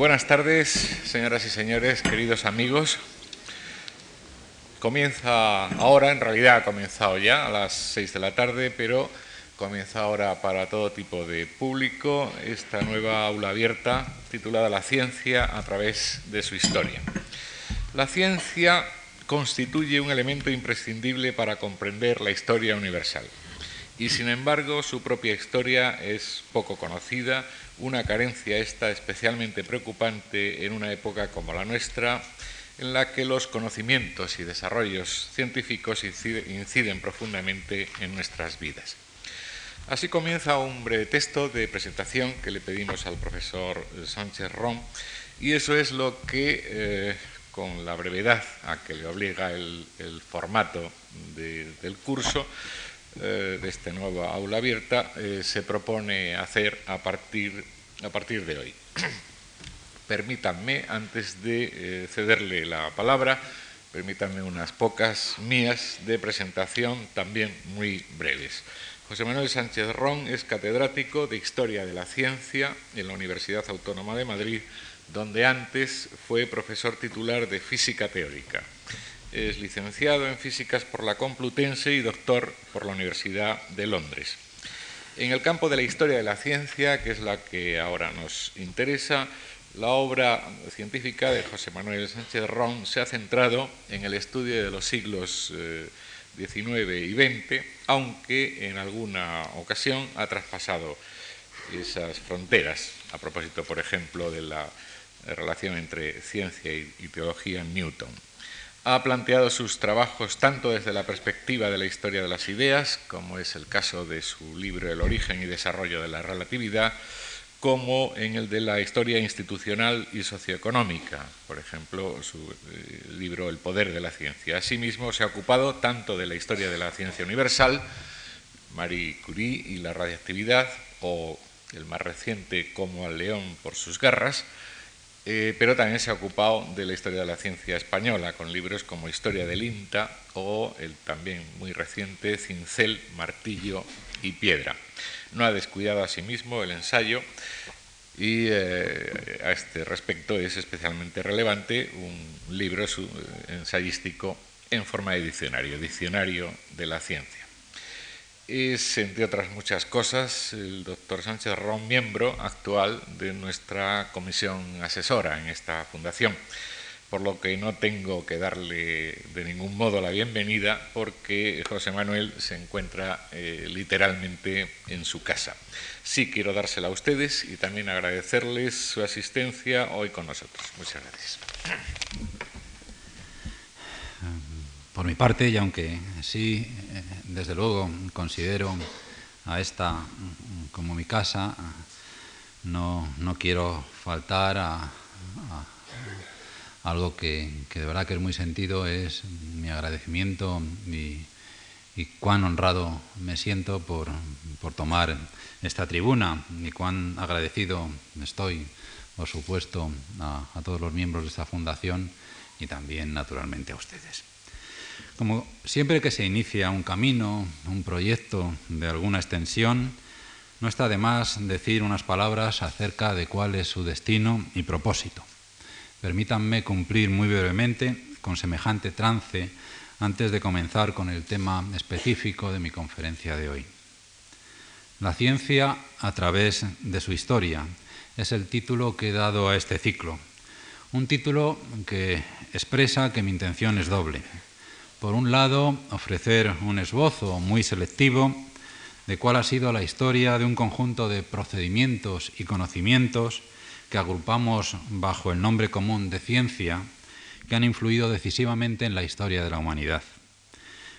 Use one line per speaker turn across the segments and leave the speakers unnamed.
Buenas tardes, señoras y señores, queridos amigos. Comienza ahora, en realidad ha comenzado ya a las seis de la tarde, pero comienza ahora para todo tipo de público esta nueva aula abierta titulada La ciencia a través de su historia. La ciencia constituye un elemento imprescindible para comprender la historia universal y sin embargo su propia historia es poco conocida, una carencia esta especialmente preocupante en una época como la nuestra, en la que los conocimientos y desarrollos científicos inciden profundamente en nuestras vidas. Así comienza un breve texto de presentación que le pedimos al profesor Sánchez Ron, y eso es lo que, eh, con la brevedad a que le obliga el, formato del curso, eh, de esta nueva aula abierta eh, se propone hacer a partir, a partir de hoy. Permítanme, antes de eh, cederle la palabra, permítanme unas pocas mías de presentación también muy breves. José Manuel Sánchez Ron es catedrático de Historia de la Ciencia en la Universidad Autónoma de Madrid, donde antes fue profesor titular de Física Teórica. Es licenciado en Físicas por la Complutense y doctor por la Universidad de Londres. En el campo de la historia de la ciencia, que es la que ahora nos interesa, la obra científica de José Manuel Sánchez Ron se ha centrado en el estudio de los siglos XIX eh, y XX, aunque en alguna ocasión ha traspasado esas fronteras, a propósito, por ejemplo, de la relación entre ciencia y teología en Newton ha planteado sus trabajos tanto desde la perspectiva de la historia de las ideas, como es el caso de su libro El origen y desarrollo de la relatividad, como en el de la historia institucional y socioeconómica, por ejemplo, su eh, libro El poder de la ciencia. Asimismo, se ha ocupado tanto de la historia de la ciencia universal, Marie Curie y la radiactividad, o el más reciente, Como al león por sus garras, eh, pero también se ha ocupado de la historia de la ciencia española, con libros como Historia del INTA o el también muy reciente Cincel, Martillo y Piedra. No ha descuidado asimismo el ensayo y eh, a este respecto es especialmente relevante un libro ensayístico en forma de diccionario, Diccionario de la Ciencia es, entre otras muchas cosas, el doctor Sánchez Ron, miembro actual de nuestra comisión asesora en esta fundación, por lo que no tengo que darle de ningún modo la bienvenida porque José Manuel se encuentra eh, literalmente en su casa. Sí quiero dársela a ustedes y también agradecerles su asistencia hoy con nosotros. Muchas gracias.
Por mi parte, y aunque sí, eh, desde luego considero a esta como mi casa, no, quiero faltar a, algo que, de verdad que es muy sentido, es mi agradecimiento y, cuán honrado me siento por, tomar esta tribuna y cuán agradecido estoy, por supuesto, a todos los miembros de esta fundación y también, naturalmente, a ustedes. Como siempre que se inicia un camino, un proyecto de alguna extensión, no está de más decir unas palabras acerca de cuál es su destino y propósito. Permítanme cumplir muy brevemente con semejante trance antes de comenzar con el tema específico de mi conferencia de hoy. La ciencia a través de su historia es el título que he dado a este ciclo. Un título que expresa que mi intención es doble por un lado, ofrecer un esbozo muy selectivo de cuál ha sido la historia de un conjunto de procedimientos y conocimientos que agrupamos bajo el nombre común de ciencia, que han influido decisivamente en la historia de la humanidad.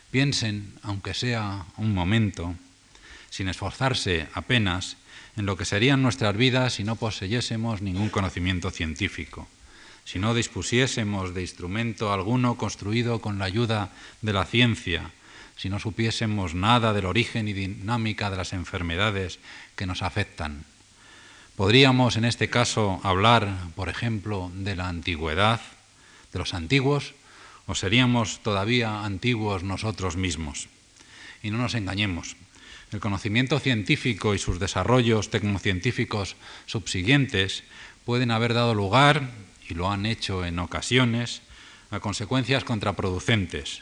Piensen, aunque sea un momento, sin esforzarse apenas, en lo que serían nuestras vidas si no poseyésemos ningún conocimiento científico si no dispusiésemos de instrumento alguno construido con la ayuda de la ciencia, si no supiésemos nada del origen y dinámica de las enfermedades que nos afectan. Podríamos en este caso hablar, por ejemplo, de la antigüedad, de los antiguos, o seríamos todavía antiguos nosotros mismos. Y no nos engañemos, el conocimiento científico y sus desarrollos tecnocientíficos subsiguientes pueden haber dado lugar, y lo han hecho en ocasiones, a consecuencias contraproducentes.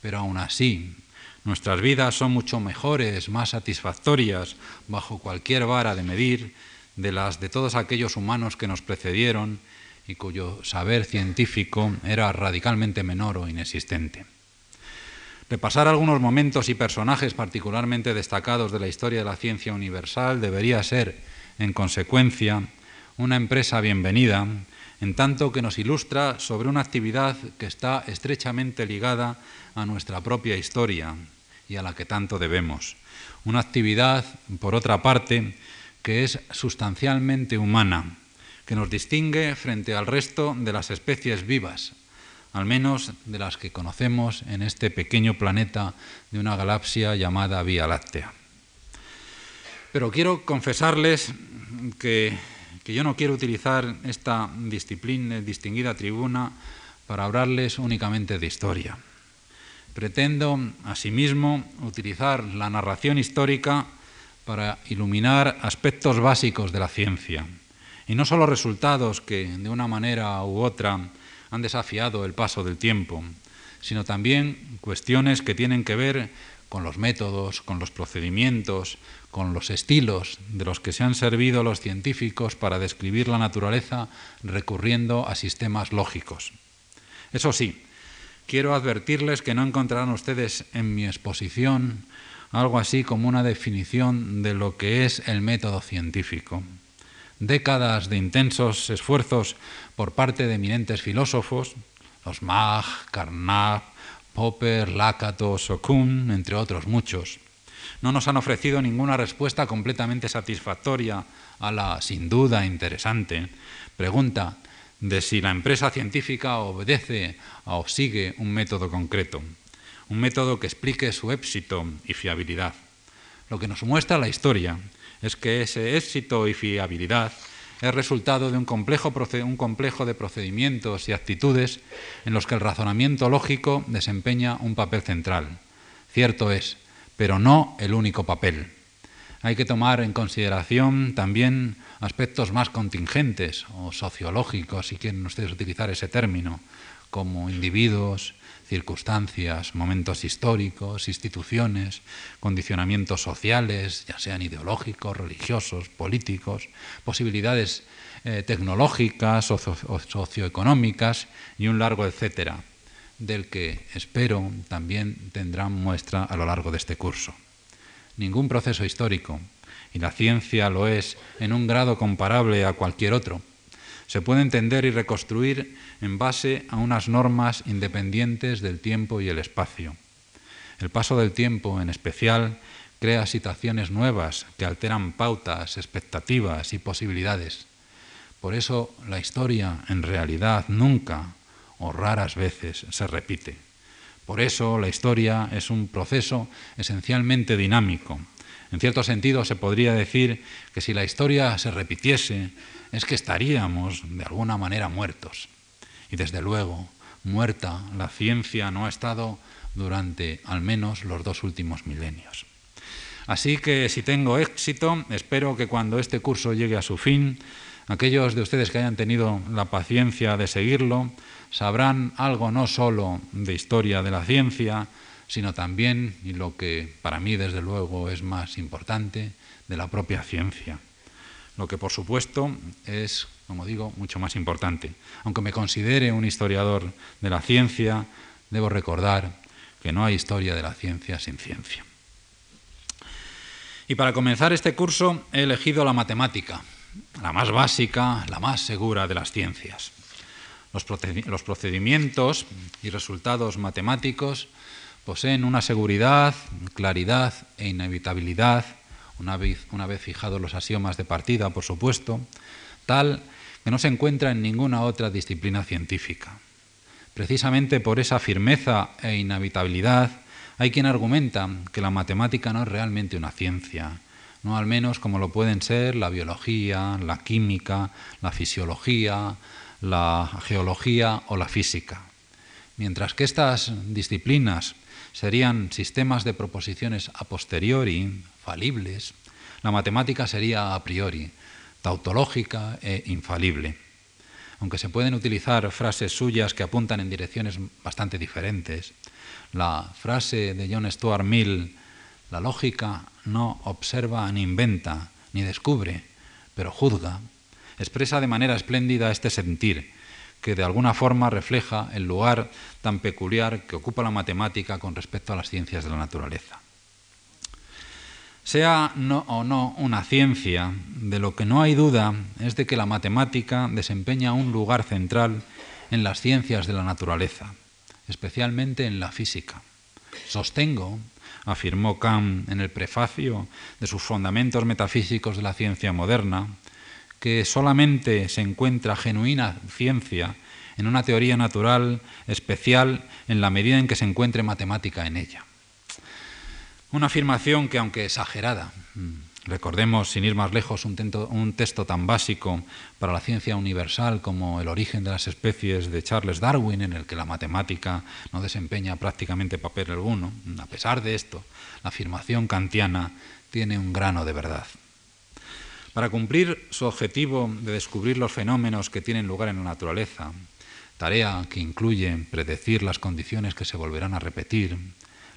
Pero aún así, nuestras vidas son mucho mejores, más satisfactorias, bajo cualquier vara de medir, de las de todos aquellos humanos que nos precedieron y cuyo saber científico era radicalmente menor o inexistente. Repasar algunos momentos y personajes particularmente destacados de la historia de la ciencia universal debería ser, en consecuencia, una empresa bienvenida, en tanto que nos ilustra sobre una actividad que está estrechamente ligada a nuestra propia historia y a la que tanto debemos. Una actividad, por otra parte, que es sustancialmente humana, que nos distingue frente al resto de las especies vivas, al menos de las que conocemos en este pequeño planeta de una galaxia llamada Vía Láctea. Pero quiero confesarles que, yo no quiero utilizar esta distinguida tribuna para hablarles únicamente de historia. Pretendo, asimismo, utilizar la narración histórica para iluminar aspectos básicos de la ciencia, y no solo resultados que, de una manera u otra, han desafiado el paso del tiempo, sino también cuestiones que tienen que ver con los métodos, con los procedimientos, con los estilos de los que se han servido los científicos para describir la naturaleza recurriendo a sistemas lógicos. Eso sí, quiero advertirles que no encontrarán ustedes en mi exposición algo así como una definición de lo que es el método científico décadas de intensos esfuerzos por parte de eminentes filósofos, los Mach, Carnap, Popper, Lakatos o Kuhn, entre otros muchos, no nos han ofrecido ninguna respuesta completamente satisfactoria a la, sin duda interesante, pregunta de si la empresa científica obedece o sigue un método concreto, un método que explique su éxito y fiabilidad. Lo que nos muestra la historia es que ese éxito y fiabilidad es resultado de un complejo, un complejo, de procedimientos y actitudes en los que el razonamiento lógico desempeña un papel central. Cierto es, pero no el único papel. Hay que tomar en consideración también aspectos más contingentes o sociológicos, si quieren ustedes utilizar ese término, como individuos, circunstancias, momentos históricos, instituciones, condicionamientos sociales, ya sean ideológicos, religiosos, políticos, posibilidades eh, tecnológicas o, socioeconómicas y un largo etcétera, del que espero también tendrán muestra a lo largo de este curso. Ningún proceso histórico, y la ciencia lo es en un grado comparable a cualquier otro, se puede entender y reconstruir en base a unas normas independientes del tiempo y el espacio. El paso del tiempo, en especial, crea situaciones nuevas que alteran pautas, expectativas y posibilidades. Por eso la historia, en realidad, nunca o raras veces se repite. Por eso la historia es un proceso esencialmente dinámico. En cierto sentido se podría decir que si la historia se repitiese, es que estaríamos de alguna manera muertos. Y desde luego, muerta la ciencia no ha estado durante al menos los dos últimos milenios. Así que si tengo éxito, espero que cuando este curso llegue a su fin, aquellos de ustedes que hayan tenido la paciencia de seguirlo, sabrán algo no solo de historia de la ciencia, sino también, y lo que para mí desde luego es más importante, de la propia ciencia lo que por supuesto es, como digo, mucho más importante. Aunque me considere un historiador de la ciencia, debo recordar que no hay historia de la ciencia sin ciencia. Y para comenzar este curso he elegido la matemática, la más básica, la más segura de las ciencias. Los procedimientos y resultados matemáticos poseen una seguridad, claridad e inevitabilidad una vez, una vez fijados los axiomas de partida, por supuesto, tal que no se encuentra en ninguna otra disciplina científica. Precisamente por esa firmeza e inhabitabilidad hay quien argumenta que la matemática no es realmente una ciencia, no al menos como lo pueden ser la biología, la química, la fisiología, la geología o la física. Mientras que estas disciplinas serían sistemas de proposiciones a posteriori, falibles, la matemática sería a priori, tautológica e infalible. Aunque se pueden utilizar frases suyas que apuntan en direcciones bastante diferentes, la frase de John Stuart Mill, la lógica no observa ni inventa, ni descubre, pero juzga, expresa de manera espléndida este sentir, que de alguna forma refleja el lugar tan peculiar que ocupa la matemática con respecto a las ciencias de la naturaleza. Sea o no una ciencia, de lo que no hay duda es de que la matemática desempeña un lugar central en las ciencias de la naturaleza, especialmente en la física. Sostengo, afirmó Kant en el prefacio de sus fundamentos metafísicos de la ciencia moderna, que solamente se encuentra genuina ciencia en una teoría natural especial en la medida en que se encuentre matemática en ella. Una afirmación que, aunque exagerada, mm, recordemos, sin ir más lejos, un, texto tan básico para la ciencia universal como El origen de las especies de Charles Darwin, en el que la matemática no desempeña prácticamente papel alguno, a pesar de esto, la afirmación kantiana tiene un grano de verdad. Para cumplir su objetivo de descubrir los fenómenos que tienen lugar en la naturaleza, tarea que incluye predecir las condiciones que se volverán a repetir,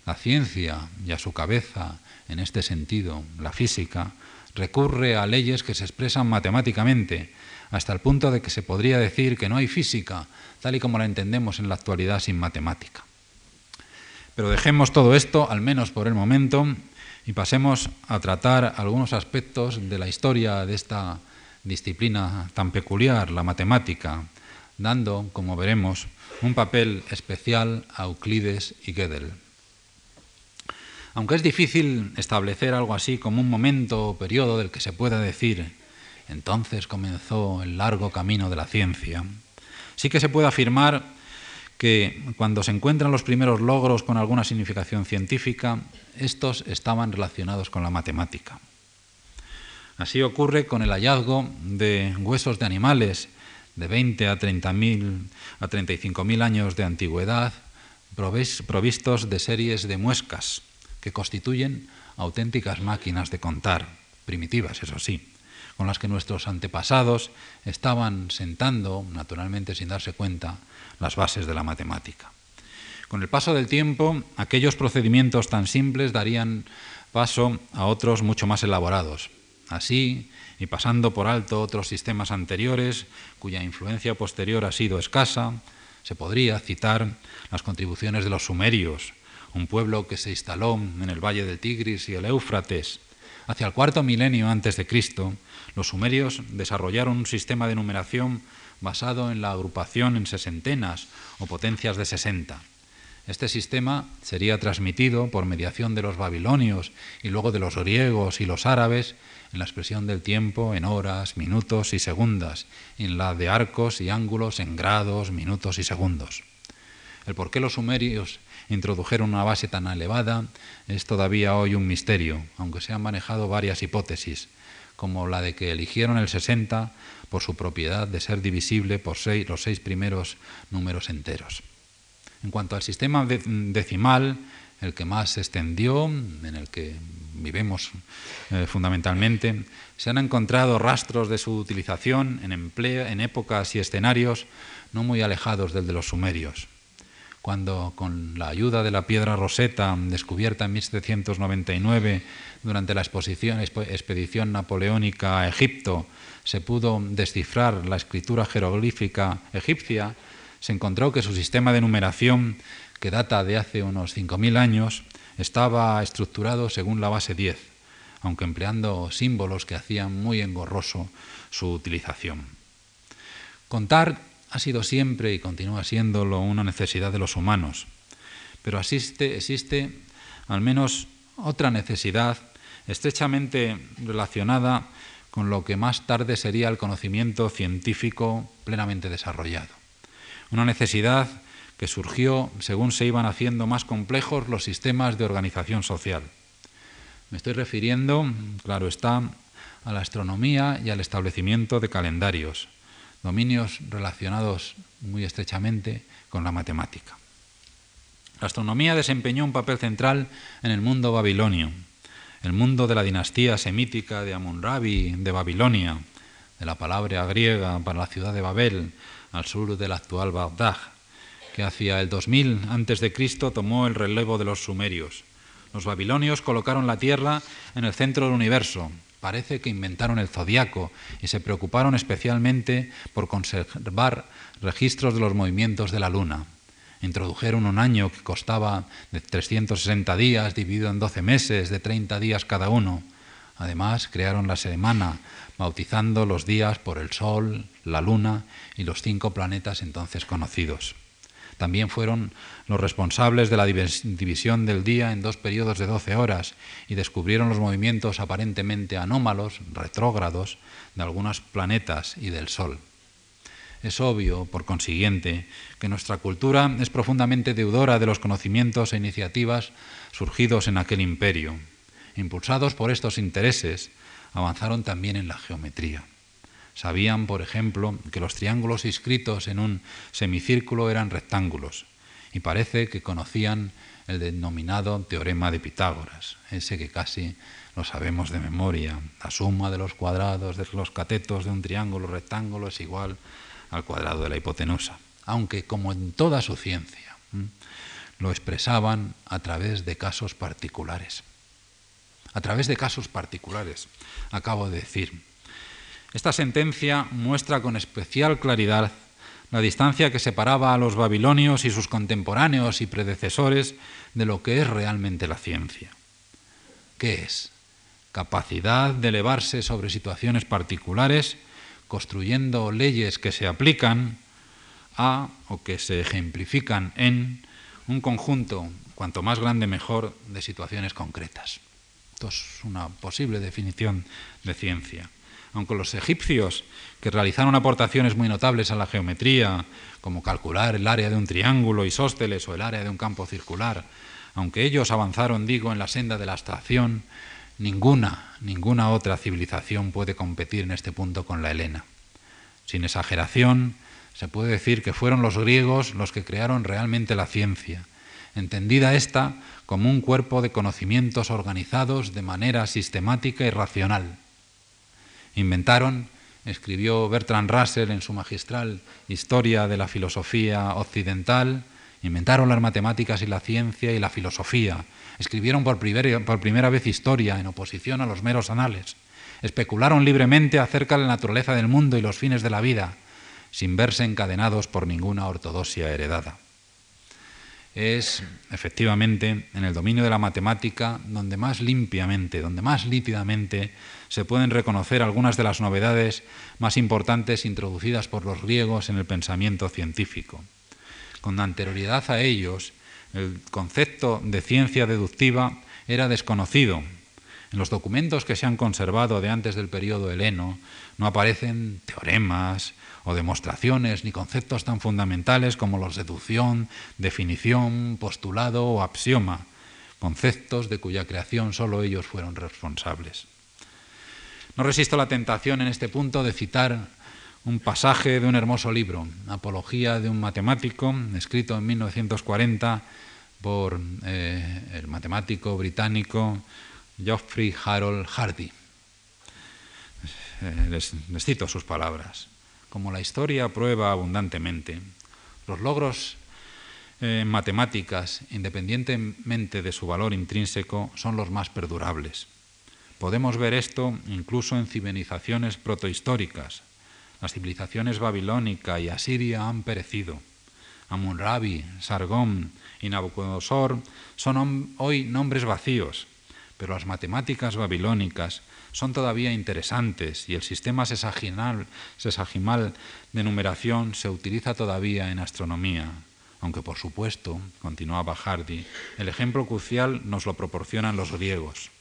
la ciencia y a su cabeza, en este sentido, la física, recurre a leyes que se expresan matemáticamente, hasta el punto de que se podría decir que no hay física, tal y como la entendemos en la actualidad, sin matemática. Pero dejemos todo esto, al menos por el momento, y pasemos a tratar algunos aspectos de la historia de esta disciplina tan peculiar, la matemática, dando, como veremos, un papel especial a Euclides y Gödel. Aunque es difícil establecer algo así como un momento o periodo del que se pueda decir, entonces comenzó el largo camino de la ciencia, sí que se puede afirmar que cuando se encuentran los primeros logros con alguna significación científica, estos estaban relacionados con la matemática. Así ocurre con el hallazgo de huesos de animales de 20 a, 30 a 35.000 años de antigüedad, provistos de series de muescas, que constituyen auténticas máquinas de contar, primitivas, eso sí, con las que nuestros antepasados estaban sentando, naturalmente sin darse cuenta, las bases de la matemática. Con el paso del tiempo, aquellos procedimientos tan simples darían paso a otros mucho más elaborados. Así, y pasando por alto otros sistemas anteriores, cuya influencia posterior ha sido escasa, se podría citar las contribuciones de los sumerios, un pueblo que se instaló en el valle del Tigris y el Éufrates. Hacia el cuarto milenio antes de Cristo, los sumerios desarrollaron un sistema de numeración basado en la agrupación en sesentenas o potencias de sesenta. Este sistema sería transmitido por mediación de los babilonios y luego de los griegos y los árabes en la expresión del tiempo en horas, minutos y segundas, y en la de arcos y ángulos en grados, minutos y segundos. El por qué los sumerios introdujeron una base tan elevada es todavía hoy un misterio, aunque se han manejado varias hipótesis, como la de que eligieron el 60 por su propiedad de ser divisible por los seis primeros números enteros. En cuanto al sistema decimal, el que más se extendió, en el que vivimos eh, fundamentalmente, se han encontrado rastros de su utilización en épocas y escenarios no muy alejados del de los sumerios cuando con la ayuda de la piedra roseta descubierta en 1799 durante la exposición, expedición napoleónica a Egipto se pudo descifrar la escritura jeroglífica egipcia, se encontró que su sistema de numeración, que data de hace unos 5.000 años, estaba estructurado según la base 10, aunque empleando símbolos que hacían muy engorroso su utilización. Contar ha sido siempre y continúa siéndolo una necesidad de los humanos, pero existe, existe al menos otra necesidad estrechamente relacionada con lo que más tarde sería el conocimiento científico plenamente desarrollado. Una necesidad que surgió según se iban haciendo más complejos los sistemas de organización social. Me estoy refiriendo, claro está, a la astronomía y al establecimiento de calendarios, dominios relacionados muy estrechamente con la matemática. La astronomía desempeñó un papel central en el mundo babilonio, el mundo de la dinastía semítica de Amun-Rabi de Babilonia, de la palabra griega para la ciudad de Babel, al sur del actual Bagdad, que hacia el 2000 a.C. tomó el relevo de los sumerios. Los babilonios colocaron la Tierra en el centro del universo. Parece que inventaron el zodiaco y se preocuparon especialmente por conservar registros de los movimientos de la Luna. Introdujeron un año que costaba de 360 días dividido en 12 meses de 30 días cada uno. Además, crearon la semana, bautizando los días por el Sol, la Luna y los cinco planetas entonces conocidos. También fueron los responsables de la división del día en dos periodos de 12 horas y descubrieron los movimientos aparentemente anómalos, retrógrados, de algunos planetas y del Sol. Es obvio, por consiguiente, que nuestra cultura es profundamente deudora de los conocimientos e iniciativas surgidos en aquel imperio. Impulsados por estos intereses, avanzaron también en la geometría. Sabían, por ejemplo, que los triángulos inscritos en un semicírculo eran rectángulos y parece que conocían el denominado teorema de Pitágoras, ese que casi lo sabemos de memoria. La suma de los cuadrados de los catetos de un triángulo rectángulo es igual al cuadrado de la hipotenusa, aunque como en toda su ciencia, lo expresaban a través de casos particulares a través de casos particulares, acabo de decir. Esta sentencia muestra con especial claridad la distancia que separaba a los babilonios y sus contemporáneos y predecesores de lo que es realmente la ciencia. ¿Qué es? Capacidad de elevarse sobre situaciones particulares, construyendo leyes que se aplican a o que se ejemplifican en un conjunto, cuanto más grande mejor, de situaciones concretas. Esto es una posible definición de ciencia. Aunque los egipcios, que realizaron aportaciones muy notables a la geometría, como calcular el área de un triángulo isósceles o el área de un campo circular, aunque ellos avanzaron, digo, en la senda de la abstracción, ninguna, ninguna otra civilización puede competir en este punto con la helena. Sin exageración, se puede decir que fueron los griegos los que crearon realmente la ciencia, entendida esta como un cuerpo de conocimientos organizados de manera sistemática y racional. Inventaron, escribió Bertrand Russell en su magistral Historia de la Filosofía Occidental, inventaron las matemáticas y la ciencia y la filosofía, escribieron por, primera vez historia en oposición a los meros anales, especularon libremente acerca de la naturaleza del mundo y los fines de la vida, sin verse encadenados por ninguna ortodoxia heredada. Es efectivamente en el dominio de la matemática donde más limpiamente, donde más nítidamente se pueden reconocer algunas de las novedades más importantes introducidas por los griegos en el pensamiento científico. Con anterioridad a ellos, el concepto de ciencia deductiva era desconocido. En los documentos que se han conservado de antes del periodo heleno no aparecen teoremas, o demostraciones ni conceptos tan fundamentales como los deducción, definición, postulado o axioma, conceptos de cuya creación solo ellos fueron responsables. No resisto la tentación en este punto de citar un pasaje de un hermoso libro, Apología de un matemático, escrito en 1940 por eh, el matemático británico Geoffrey Harold Hardy. Eh, les cito sus palabras como la historia prueba abundantemente, los logros en matemáticas, independientemente de su valor intrínseco, son los más perdurables. Podemos ver esto incluso en civilizaciones protohistóricas. Las civilizaciones babilónica y asiria han perecido. Amun-Rabi, Sargón y Nabucodonosor son hoy nombres vacíos, pero las matemáticas babilónicas son todavía interesantes y el sistema sesagimal, de numeración se utiliza todavía en astronomía, aunque por supuesto, continuaba Hardy, el ejemplo crucial nos lo proporcionan los griegos.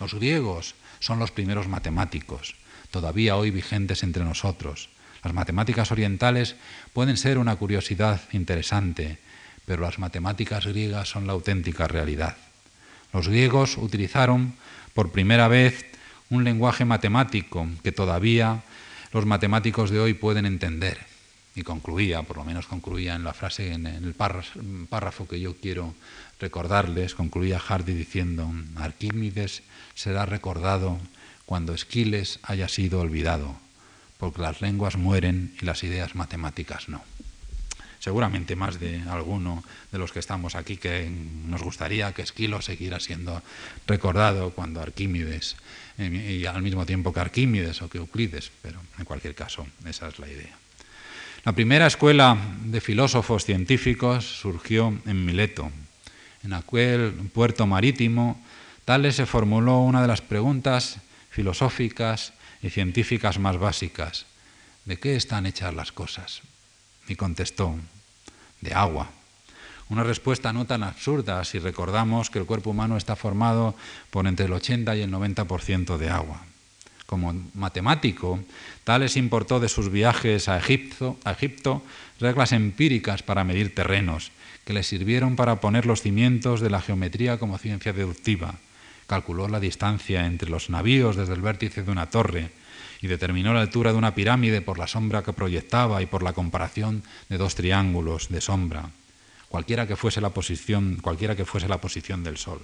Los griegos son los primeros matemáticos, todavía hoy vigentes entre nosotros. Las matemáticas orientales pueden ser una curiosidad interesante, pero las matemáticas griegas son la auténtica realidad. Los griegos utilizaron por primera vez un lenguaje matemático que todavía los matemáticos de hoy pueden entender. Y concluía, por lo menos concluía en la frase, en el párrafo que yo quiero recordarles, concluía Hardy diciendo, Arquímedes será recordado cuando Esquiles haya sido olvidado, porque las lenguas mueren y las ideas matemáticas no. Seguramente más de alguno de los que estamos aquí que nos gustaría que Esquilo siguiera siendo recordado cuando Arquímedes, eh, y al mismo tiempo que Arquímedes o que Euclides, pero en cualquier caso, esa es la idea. La primera escuela de filósofos científicos surgió en Mileto. En aquel puerto marítimo, Tales se formuló una de las preguntas filosóficas y científicas más básicas. ¿De qué están hechas las cosas? Y contestó, de agua. Una respuesta no tan absurda si recordamos que el cuerpo humano está formado por entre el 80 y el 90% de agua. Como matemático, Tales importó de sus viajes a Egipto, a Egipto reglas empíricas para medir terrenos, que le sirvieron para poner los cimientos de la geometría como ciencia deductiva. Calculó la distancia entre los navíos desde el vértice de una torre y determinó la altura de una pirámide por la sombra que proyectaba y por la comparación de dos triángulos de sombra, cualquiera que fuese la posición, cualquiera que fuese la posición del sol.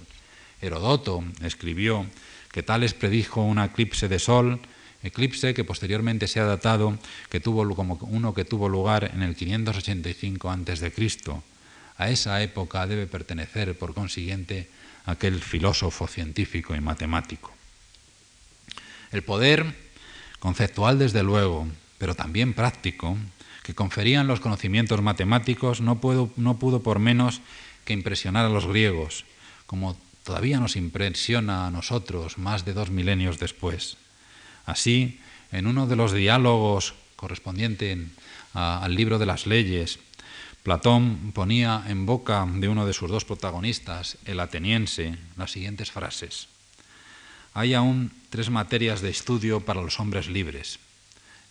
Herodoto escribió que Tales predijo un eclipse de sol, eclipse que posteriormente se ha datado que tuvo como uno que tuvo lugar en el 585 a.C. A esa época debe pertenecer, por consiguiente, aquel filósofo científico y matemático. El poder conceptual desde luego, pero también práctico, que conferían los conocimientos matemáticos, no, no pudo por menos que impresionar a los griegos, como todavía nos impresiona a nosotros más de dos milenios después. Así, en uno de los diálogos correspondientes al libro de las leyes, Platón ponía en boca de uno de sus dos protagonistas, el ateniense, las siguientes frases. Hay aún tres materias de estudio para los hombres libres.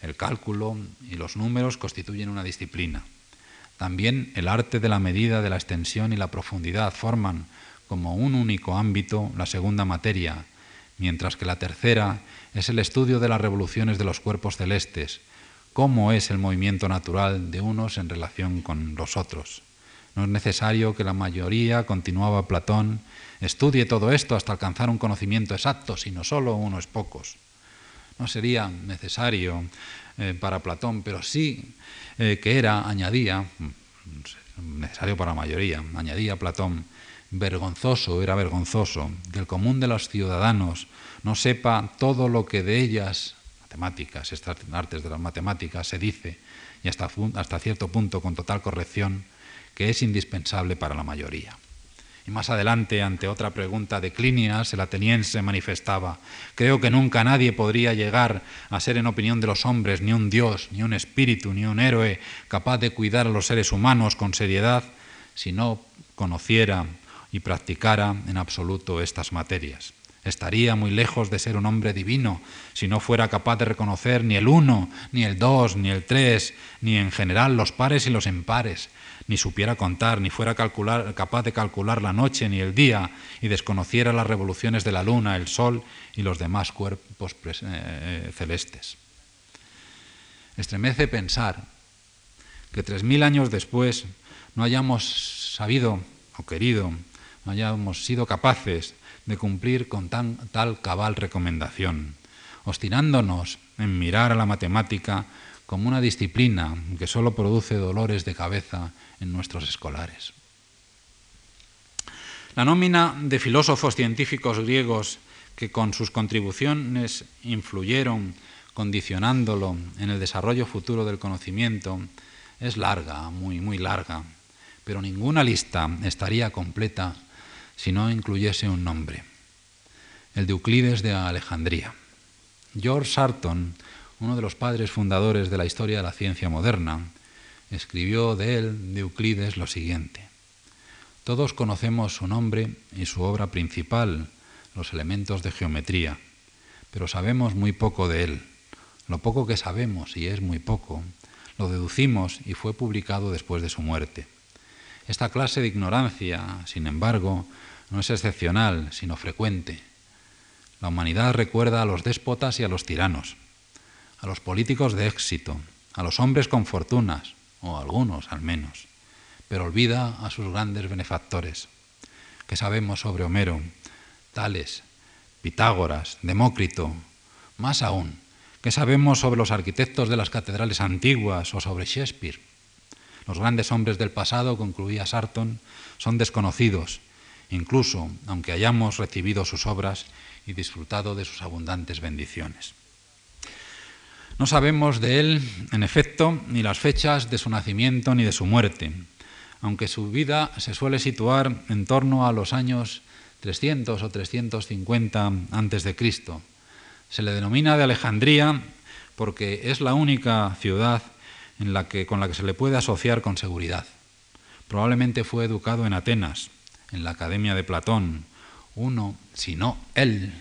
El cálculo y los números constituyen una disciplina. También el arte de la medida de la extensión y la profundidad forman como un único ámbito la segunda materia, mientras que la tercera es el estudio de las revoluciones de los cuerpos celestes, cómo es el movimiento natural de unos en relación con los otros. No es necesario que la mayoría, continuaba Platón, estudie todo esto hasta alcanzar un conocimiento exacto, sino solo unos pocos. No sería necesario eh, para Platón, pero sí eh, que era, añadía, mm, necesario para la mayoría, añadía Platón, vergonzoso, era vergonzoso, que el común de los ciudadanos no sepa todo lo que de ellas, matemáticas, estas artes de las matemáticas, se dice, y hasta, hasta cierto punto con total corrección, que es indispensable para la mayoría. Y más adelante, ante otra pregunta de Clinias, el ateniense manifestaba, creo que nunca nadie podría llegar a ser en opinión de los hombres ni un dios, ni un espíritu, ni un héroe capaz de cuidar a los seres humanos con seriedad si no conociera y practicara en absoluto estas materias. Estaría muy lejos de ser un hombre divino si no fuera capaz de reconocer ni el uno, ni el dos, ni el tres, ni en general los pares y los impares, ni supiera contar, ni fuera capaz de calcular la noche ni el día, y desconociera las revoluciones de la luna, el sol y los demás cuerpos eh, eh, celestes. Estremece pensar que tres mil años después no hayamos sabido o querido, no hayamos sido capaces de cumplir con tan, tal cabal recomendación, obstinándonos en mirar a la matemática como una disciplina que solo produce dolores de cabeza en nuestros escolares. La nómina de filósofos científicos griegos que con sus contribuciones influyeron condicionándolo en el desarrollo futuro del conocimiento es larga, muy, muy larga, pero ninguna lista estaría completa si no incluyese un nombre, el de Euclides de Alejandría. George Sarton uno de los padres fundadores de la historia de la ciencia moderna, escribió de él, de Euclides, lo siguiente. Todos conocemos su nombre y su obra principal, los elementos de geometría, pero sabemos muy poco de él. Lo poco que sabemos, y es muy poco, lo deducimos y fue publicado después de su muerte. Esta clase de ignorancia, sin embargo, no es excepcional, sino frecuente. La humanidad recuerda a los déspotas y a los tiranos, a los políticos de éxito, a los hombres con fortunas, o algunos al menos, pero olvida a sus grandes benefactores. ¿Qué sabemos sobre Homero, Tales, Pitágoras, Demócrito? Más aún, ¿Qué sabemos sobre los arquitectos de las catedrales antiguas o sobre Shakespeare? Los grandes hombres del pasado, concluía Sarton, son desconocidos, incluso aunque hayamos recibido sus obras y disfrutado de sus abundantes bendiciones. No sabemos de él, en efecto, ni las fechas de su nacimiento ni de su muerte, aunque su vida se suele situar en torno a los años 300 o 350 antes de Cristo. Se le denomina de Alejandría porque es la única ciudad con la que se le puede asociar con seguridad. Probablemente fue educado en Atenas, en la Academia de Platón, uno, si no el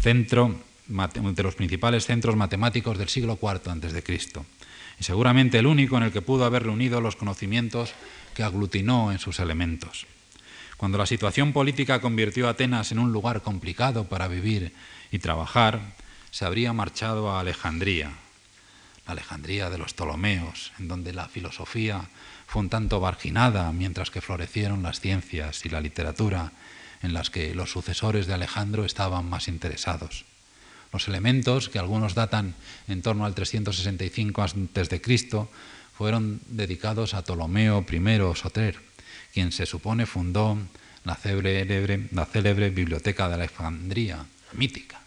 centro de los principales centros matemáticos del siglo IV a.C. Y seguramente el único en el que pudo haber reunido los conocimientos que aglutinó en sus elementos. Cuando la situación política convirtió a Atenas en un lugar complicado para vivir y trabajar, se habría marchado a Alejandría, la Alejandría de los Ptolomeos, en donde la filosofía fue un tanto marginada, mientras que florecieron las ciencias y la literatura, en las que los sucesores de Alejandro estaban más interesados. Los elementos, que algunos datan en torno al 365 a.C., fueron dedicados a Ptolomeo I Soter, quien se supone fundó la célebre, la célebre Biblioteca de Alejandría, mítica,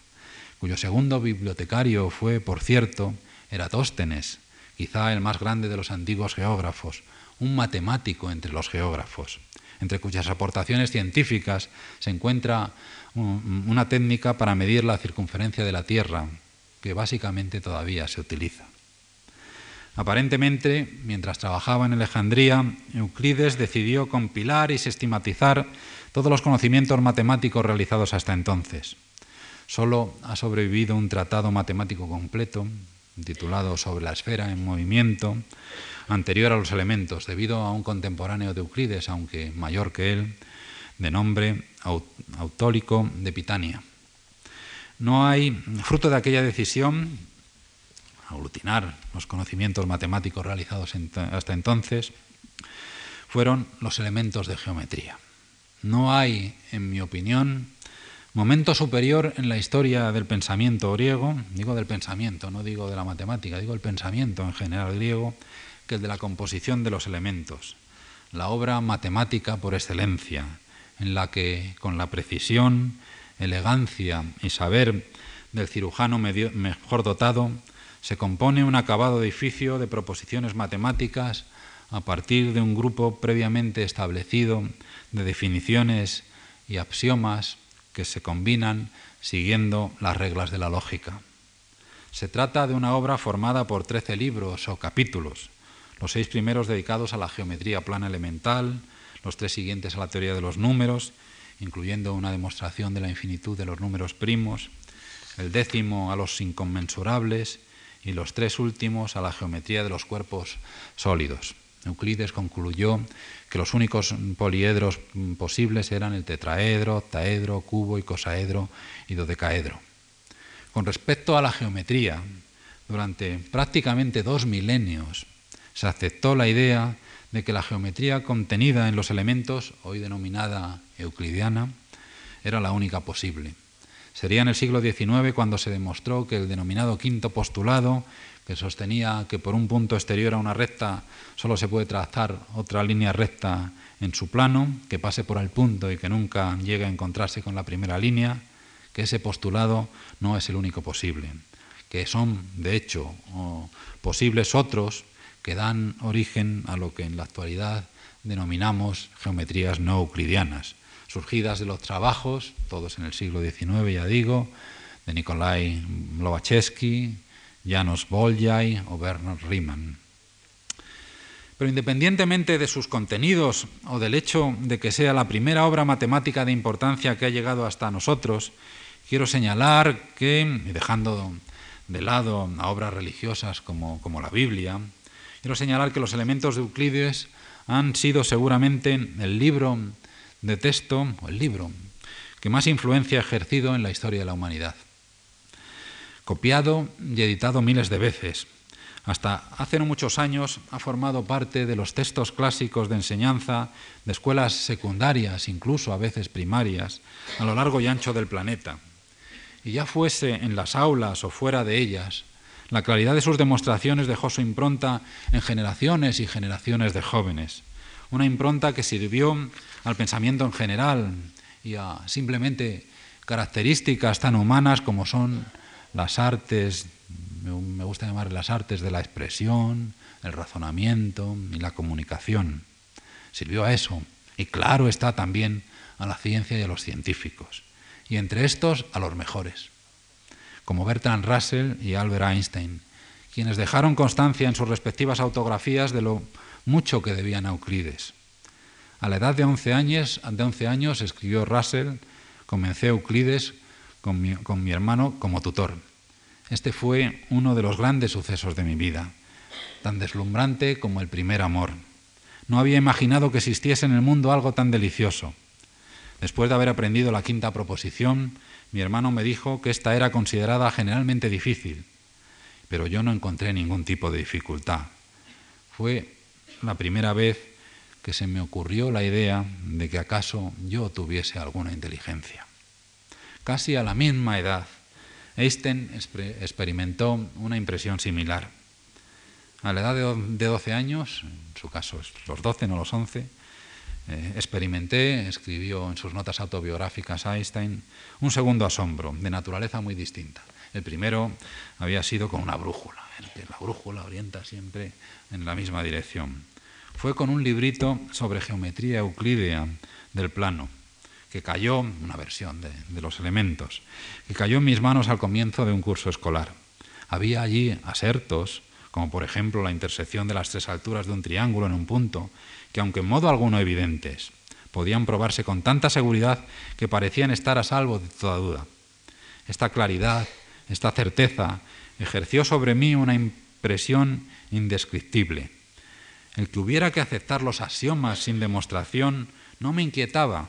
cuyo segundo bibliotecario fue, por cierto, Eratóstenes, quizá el más grande de los antiguos geógrafos, un matemático entre los geógrafos, entre cuyas aportaciones científicas se encuentra una técnica para medir la circunferencia de la Tierra, que básicamente todavía se utiliza. Aparentemente, mientras trabajaba en Alejandría, Euclides decidió compilar y sistematizar todos los conocimientos matemáticos realizados hasta entonces. Solo ha sobrevivido un tratado matemático completo, titulado Sobre la esfera en movimiento, anterior a los elementos, debido a un contemporáneo de Euclides, aunque mayor que él, de nombre autólico de Pitania. No hay, fruto de aquella decisión, aglutinar los conocimientos matemáticos realizados hasta entonces, fueron los elementos de geometría. No hay, en mi opinión, momento superior en la historia del pensamiento griego, digo del pensamiento, no digo de la matemática, digo el pensamiento en general griego, que el de la composición de los elementos, la obra matemática por excelencia, en la que con la precisión, elegancia y saber del cirujano mejor dotado se compone un acabado edificio de proposiciones matemáticas a partir de un grupo previamente establecido de definiciones y axiomas que se combinan siguiendo las reglas de la lógica. Se trata de una obra formada por trece libros o capítulos, los seis primeros dedicados a la geometría plana elemental, los tres siguientes a la teoría de los números, incluyendo una demostración de la infinitud de los números primos, el décimo a los inconmensurables y los tres últimos a la geometría de los cuerpos sólidos. Euclides concluyó que los únicos poliedros posibles eran el tetraedro, octaedro, cubo y y dodecaedro. Con respecto a la geometría, durante prácticamente dos milenios se aceptó la idea de que la geometría contenida en los elementos, hoy denominada euclidiana, era la única posible. Sería en el siglo XIX cuando se demostró que el denominado quinto postulado, que sostenía que por un punto exterior a una recta solo se puede trazar otra línea recta en su plano, que pase por el punto y que nunca llegue a encontrarse con la primera línea, que ese postulado no es el único posible, que son, de hecho, posibles otros que dan origen a lo que en la actualidad denominamos geometrías no euclidianas, surgidas de los trabajos, todos en el siglo XIX, ya digo, de Nikolai Lobachevsky, Janos Bolyai o Bernard Riemann. Pero independientemente de sus contenidos o del hecho de que sea la primera obra matemática de importancia que ha llegado hasta nosotros, quiero señalar que, dejando de lado a obras religiosas como, como la Biblia, Quiero señalar que los elementos de Euclides han sido seguramente el libro de texto, o el libro, que más influencia ha ejercido en la historia de la humanidad. Copiado y editado miles de veces, hasta hace no muchos años ha formado parte de los textos clásicos de enseñanza de escuelas secundarias, incluso a veces primarias, a lo largo y ancho del planeta. Y ya fuese en las aulas o fuera de ellas, La claridad de sus demostraciones dejó su impronta en generaciones y generaciones de jóvenes. Una impronta que sirvió al pensamiento en general y a simplemente características tan humanas como son las artes, me gusta llamar las artes de la expresión, el razonamiento y la comunicación. Sirvió a eso. Y claro está también a la ciencia y a los científicos. Y entre estos a los mejores, como Bertrand Russell y Albert Einstein, quienes dejaron constancia en sus respectivas autografías de lo mucho que debían a Euclides. A la edad de 11 años, de 11 años escribió Russell, comencé Euclides con mi, con mi hermano como tutor. Este fue uno de los grandes sucesos de mi vida, tan deslumbrante como el primer amor. No había imaginado que existiese en el mundo algo tan delicioso. Después de haber aprendido la quinta proposición, mi hermano me dijo que esta era considerada generalmente difícil, pero yo no encontré ningún tipo de dificultad. Fue la primera vez que se me ocurrió la idea de que acaso yo tuviese alguna inteligencia. Casi a la misma edad, Einstein experimentó una impresión similar. A la edad de 12 años, en su caso los 12, no los 11, eh, experimenté, escribió en sus notas autobiográficas Einstein, un segundo asombro de naturaleza muy distinta. El primero había sido con una brújula, la brújula orienta siempre en la misma dirección. Fue con un librito sobre geometría euclídea del plano, que cayó, una versión de, de los elementos, que cayó en mis manos al comienzo de un curso escolar. Había allí asertos, como por ejemplo la intersección de las tres alturas de un triángulo en un punto, que aunque en modo alguno evidentes, podían probarse con tanta seguridad que parecían estar a salvo de toda duda. Esta claridad, esta certeza, ejerció sobre mí una impresión indescriptible. El que hubiera que aceptar los axiomas sin demostración no me inquietaba.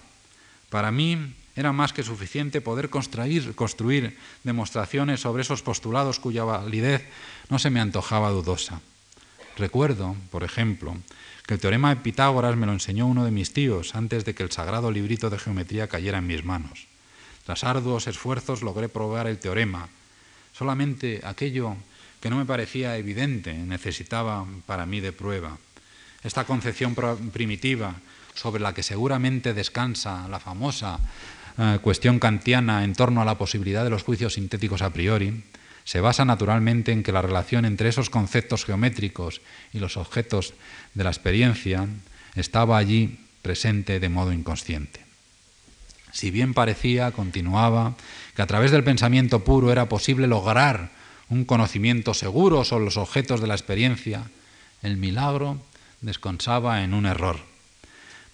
Para mí era más que suficiente poder construir, construir demostraciones sobre esos postulados cuya validez no se me antojaba dudosa. Recuerdo, por ejemplo, que el teorema de Pitágoras me lo enseñó uno de mis tíos antes de que el sagrado librito de geometría cayera en mis manos. Tras arduos esfuerzos logré probar el teorema. Solamente aquello que no me parecía evidente necesitaba para mí de prueba. Esta concepción primitiva sobre la que seguramente descansa la famosa eh, cuestión kantiana en torno a la posibilidad de los juicios sintéticos a priori, se basa naturalmente en que la relación entre esos conceptos geométricos y los objetos de la experiencia estaba allí presente de modo inconsciente. Si bien parecía, continuaba, que a través del pensamiento puro era posible lograr un conocimiento seguro sobre los objetos de la experiencia, el milagro descansaba en un error.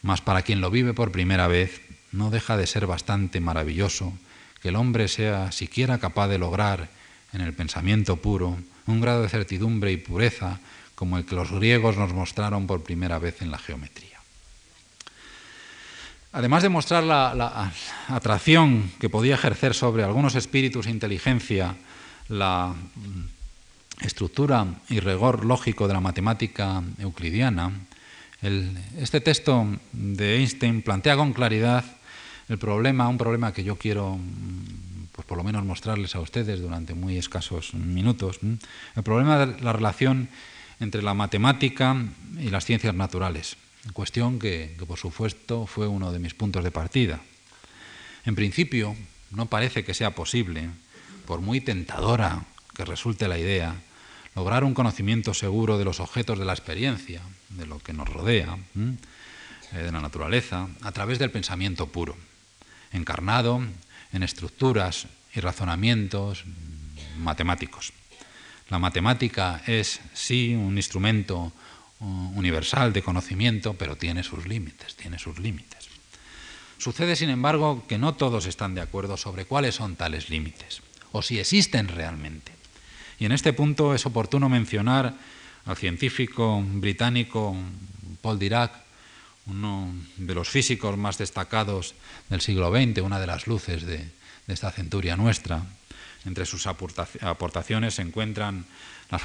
Mas para quien lo vive por primera vez, no deja de ser bastante maravilloso que el hombre sea siquiera capaz de lograr en el pensamiento puro un grado de certidumbre y pureza como el que los griegos nos mostraron por primera vez en la geometría. Además de mostrar la, atracción que podía ejercer sobre algunos espíritus e inteligencia la estructura y rigor lógico de la matemática euclidiana, este texto de Einstein plantea con claridad el problema, un problema que yo quiero, pues por lo menos mostrarles a ustedes durante muy escasos minutos, el problema de la relación entre la matemática y las ciencias naturales, cuestión que, que por supuesto fue uno de mis puntos de partida. En principio, no parece que sea posible, por muy tentadora que resulte la idea, lograr un conocimiento seguro de los objetos de la experiencia, de lo que nos rodea, eh, de la naturaleza, a través del pensamiento puro encarnado en estructuras y razonamientos matemáticos. La matemática es, sí, un instrumento uh, universal de conocimiento, pero tiene sus límites, tiene sus límites. Sucede, sin embargo, que no todos están de acuerdo sobre cuáles son tales límites, o si existen realmente. Y en este punto es oportuno mencionar al científico británico Paul Dirac, uno de los físicos más destacados del siglo XX, una de las luces de, esta centuria nuestra. Entre sus aportaciones se encuentran la,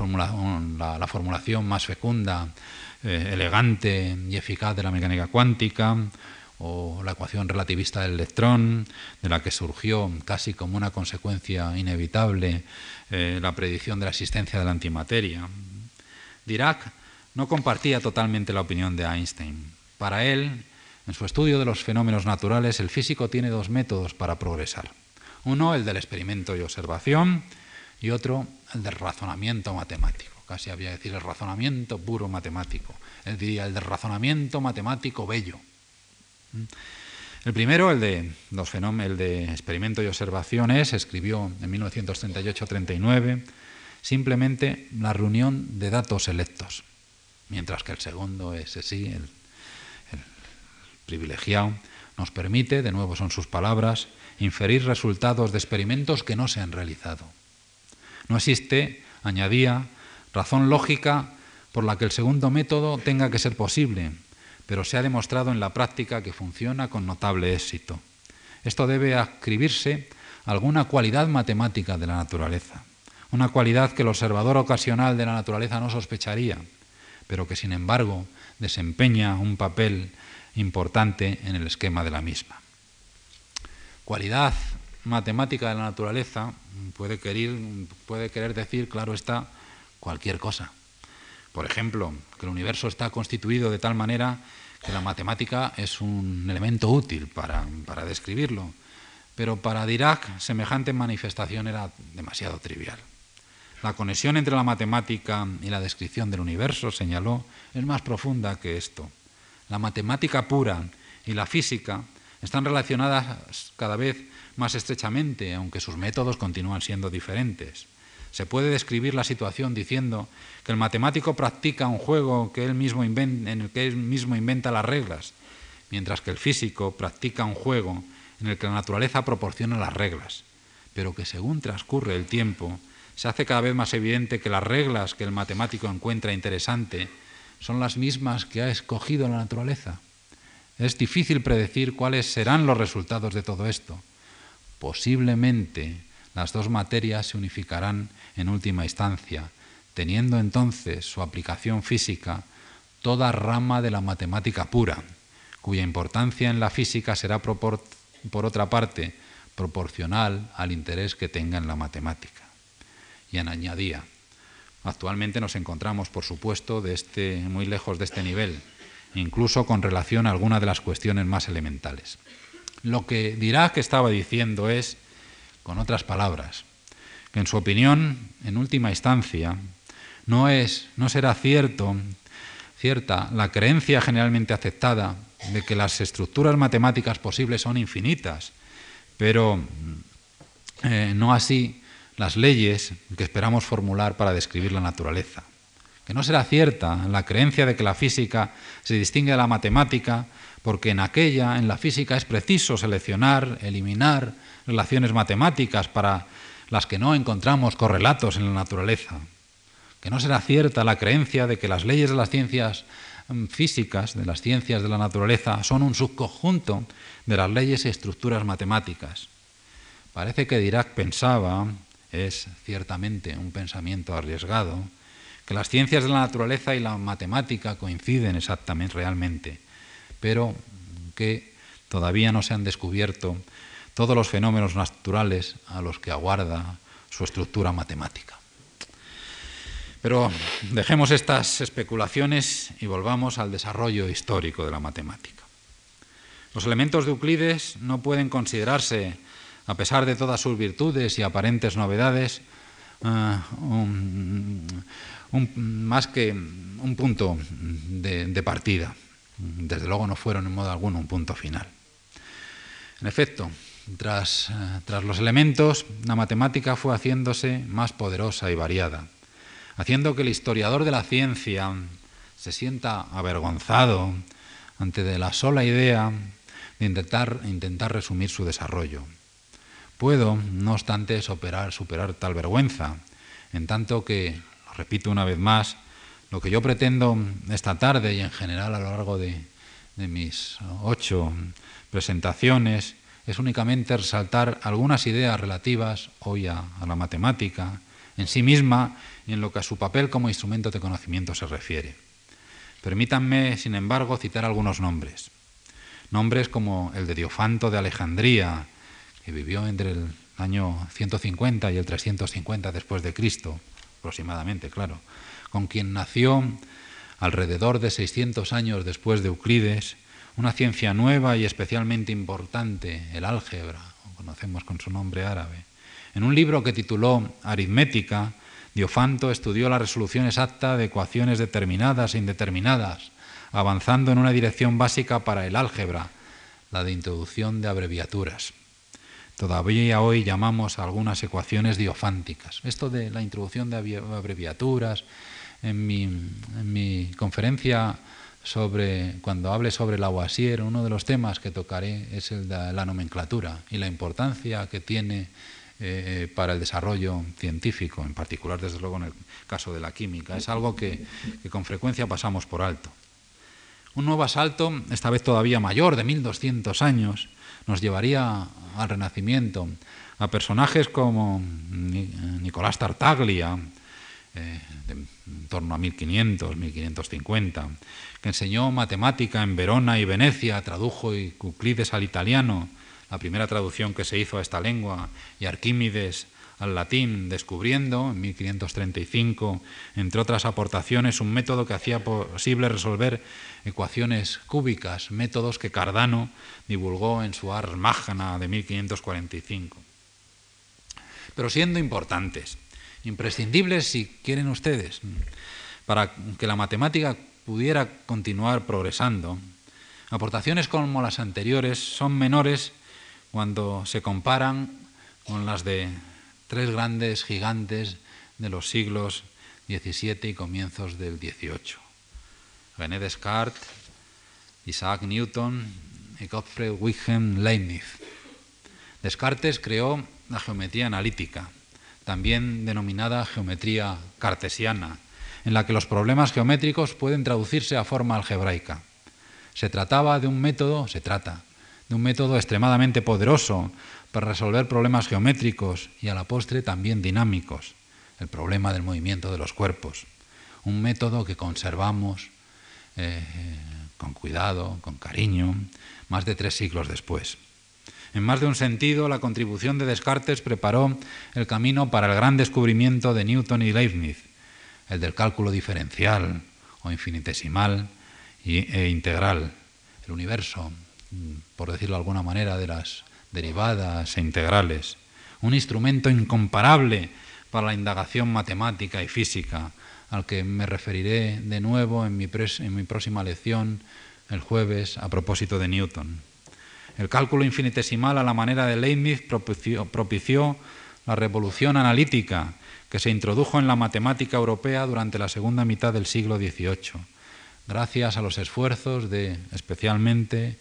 formulación más fecunda, eh, elegante y eficaz de la mecánica cuántica, o la ecuación relativista del electrón, de la que surgió casi como una consecuencia inevitable eh, la predicción de la existencia de la antimateria. Dirac no compartía totalmente la opinión de Einstein. Para él, en su estudio de los fenómenos naturales, el físico tiene dos métodos para progresar. Uno, el del experimento y observación, y otro, el del razonamiento matemático. Casi había que decir el razonamiento puro matemático. Él diría el del razonamiento matemático bello. El primero, el de, los el de experimento y observaciones, escribió en 1938-39 simplemente la reunión de datos selectos, mientras que el segundo, ese sí, el privilegiado, nos permite, de nuevo son sus palabras, inferir resultados de experimentos que no se han realizado. No existe, añadía, razón lógica por la que el segundo método tenga que ser posible, pero se ha demostrado en la práctica que funciona con notable éxito. Esto debe ascribirse a alguna cualidad matemática de la naturaleza, una cualidad que el observador ocasional de la naturaleza no sospecharía, pero que sin embargo desempeña un papel importante en el esquema de la misma. Cualidad matemática de la naturaleza puede querer, puede querer decir, claro está, cualquier cosa. Por ejemplo, que el universo está constituido de tal manera que la matemática es un elemento útil para, describirlo. Pero para Dirac semejante manifestación era demasiado trivial. La conexión entre la matemática y la descripción del universo, señaló, es más profunda que esto. La matemática pura y la física están relacionadas cada vez más estrechamente, aunque sus métodos continúan siendo diferentes. Se puede describir la situación diciendo que el matemático practica un juego que él mismo en el que él mismo inventa las reglas, mientras que el físico practica un juego en el que la naturaleza proporciona las reglas, pero que según transcurre el tiempo se hace cada vez más evidente que las reglas que el matemático encuentra interesante son las mismas que ha escogido la naturaleza. Es difícil predecir cuáles serán los resultados de todo esto. Posiblemente las dos materias se unificarán en última instancia, teniendo entonces su aplicación física toda rama de la matemática pura, cuya importancia en la física será, por otra parte, proporcional al interés que tenga en la matemática. Y añadía, actualmente nos encontramos, por supuesto, de este, muy lejos de este nivel, incluso con relación a alguna de las cuestiones más elementales. Lo que dirá que estaba diciendo es con otras palabras, que en su opinión, en última instancia, no, es, no será cierto, cierta la creencia generalmente aceptada de que las estructuras matemáticas posibles son infinitas, pero eh, no así las leyes que esperamos formular para describir la naturaleza. Que no será cierta la creencia de que la física se distingue de la matemática porque en aquella, en la física, es preciso seleccionar, eliminar, relaciones matemáticas para las que no encontramos correlatos en la naturaleza, que no será cierta la creencia de que las leyes de las ciencias mm, físicas, de las ciencias de la naturaleza, son un subconjunto de las leyes y estructuras matemáticas. Parece que Dirac pensaba, es ciertamente un pensamiento arriesgado, que las ciencias de la naturaleza y la matemática coinciden exactamente, realmente, pero que todavía no se han descubierto todos los fenómenos naturales a los que aguarda su estructura matemática. Pero dejemos estas especulaciones y volvamos al desarrollo histórico de la matemática. Los elementos de Euclides no pueden considerarse, a pesar de todas sus virtudes y aparentes novedades, eh, más que un punto de partida. Desde luego no fueron en modo alguno un punto final. En efecto, tras, eh, tras los elementos, la matemática fue haciéndose más poderosa y variada, haciendo que el historiador de la ciencia se sienta avergonzado ante la sola idea de intentar, intentar resumir su desarrollo. Puedo, no obstante, superar, tal vergüenza, en tanto que, repito una vez más, lo que yo pretendo esta tarde y en general a lo largo de, de mis ocho presentaciones es únicamente resaltar algunas ideas relativas hoy a, la matemática en sí misma y en lo que a su papel como instrumento de conocimiento se refiere. Permítanme, sin embargo, citar algunos nombres. Nombres como el de Diofanto de Alejandría, que vivió entre el año 150 y el 350 después de Cristo, aproximadamente, claro, con quien nació alrededor de 600 años después de Euclides, una ciencia nueva y especialmente importante, el álgebra, o conocemos con su nombre árabe. En un libro que tituló Aritmética, Diofanto estudió la resolución exacta de ecuaciones determinadas e indeterminadas, avanzando en una dirección básica para el álgebra, la de introducción de abreviaturas. Todavía hoy llamamos a algunas ecuaciones diofánticas. Esto de la introducción de abreviaturas, en mi, conferencia sobre, cuando hable sobre Lavoisier, uno de los temas que tocaré es el de la nomenclatura y la importancia que tiene eh, para el desarrollo científico, en particular, desde luego, en el caso de la química. Es algo que, que con frecuencia pasamos por alto. Un nuevo asalto, esta vez todavía mayor, de 1200 años, nos llevaría al Renacimiento, a personajes como Nicolás Tartaglia, eh, en torno a 1500, 1550, que enseñó matemática en Verona y Venecia, tradujo Euclides al italiano, la primera traducción que se hizo a esta lengua, y Arquímedes al latín, descubriendo en 1535, entre otras aportaciones, un método que hacía posible resolver ecuaciones cúbicas, métodos que Cardano divulgó en su Ars Magna de 1545. Pero siendo importantes, imprescindibles si quieren ustedes, para que la matemática pudiera continuar progresando, aportaciones como las anteriores son menores cuando se comparan con las de tres grandes gigantes de los siglos XVII y comienzos del XVIII. René Descartes, Isaac Newton y Gottfried Wilhelm Leibniz. Descartes creó la geometría analítica, también denominada geometría cartesiana, en la que los problemas geométricos pueden traducirse a forma algebraica. Se trataba de un método, se trata, de un método extremadamente poderoso para resolver problemas geométricos y a la postre también dinámicos, el problema del movimiento de los cuerpos. Un método que conservamos eh, con cuidado, con cariño, más de tres siglos después. En más de un sentido, la contribución de Descartes preparó el camino para el gran descubrimiento de Newton y Leibniz, el del cálculo diferencial o infinitesimal e integral, el universo, por decirlo de alguna manera, de las derivadas e integrales, un instrumento incomparable para la indagación matemática y física, al que me referiré de nuevo en mi, mi próxima lección el jueves a propósito de Newton. El cálculo infinitesimal a la manera de Leibniz propició, propició la revolución analítica que se introdujo en la matemática europea durante la segunda mitad del siglo XVIII, gracias a los esfuerzos de especialmente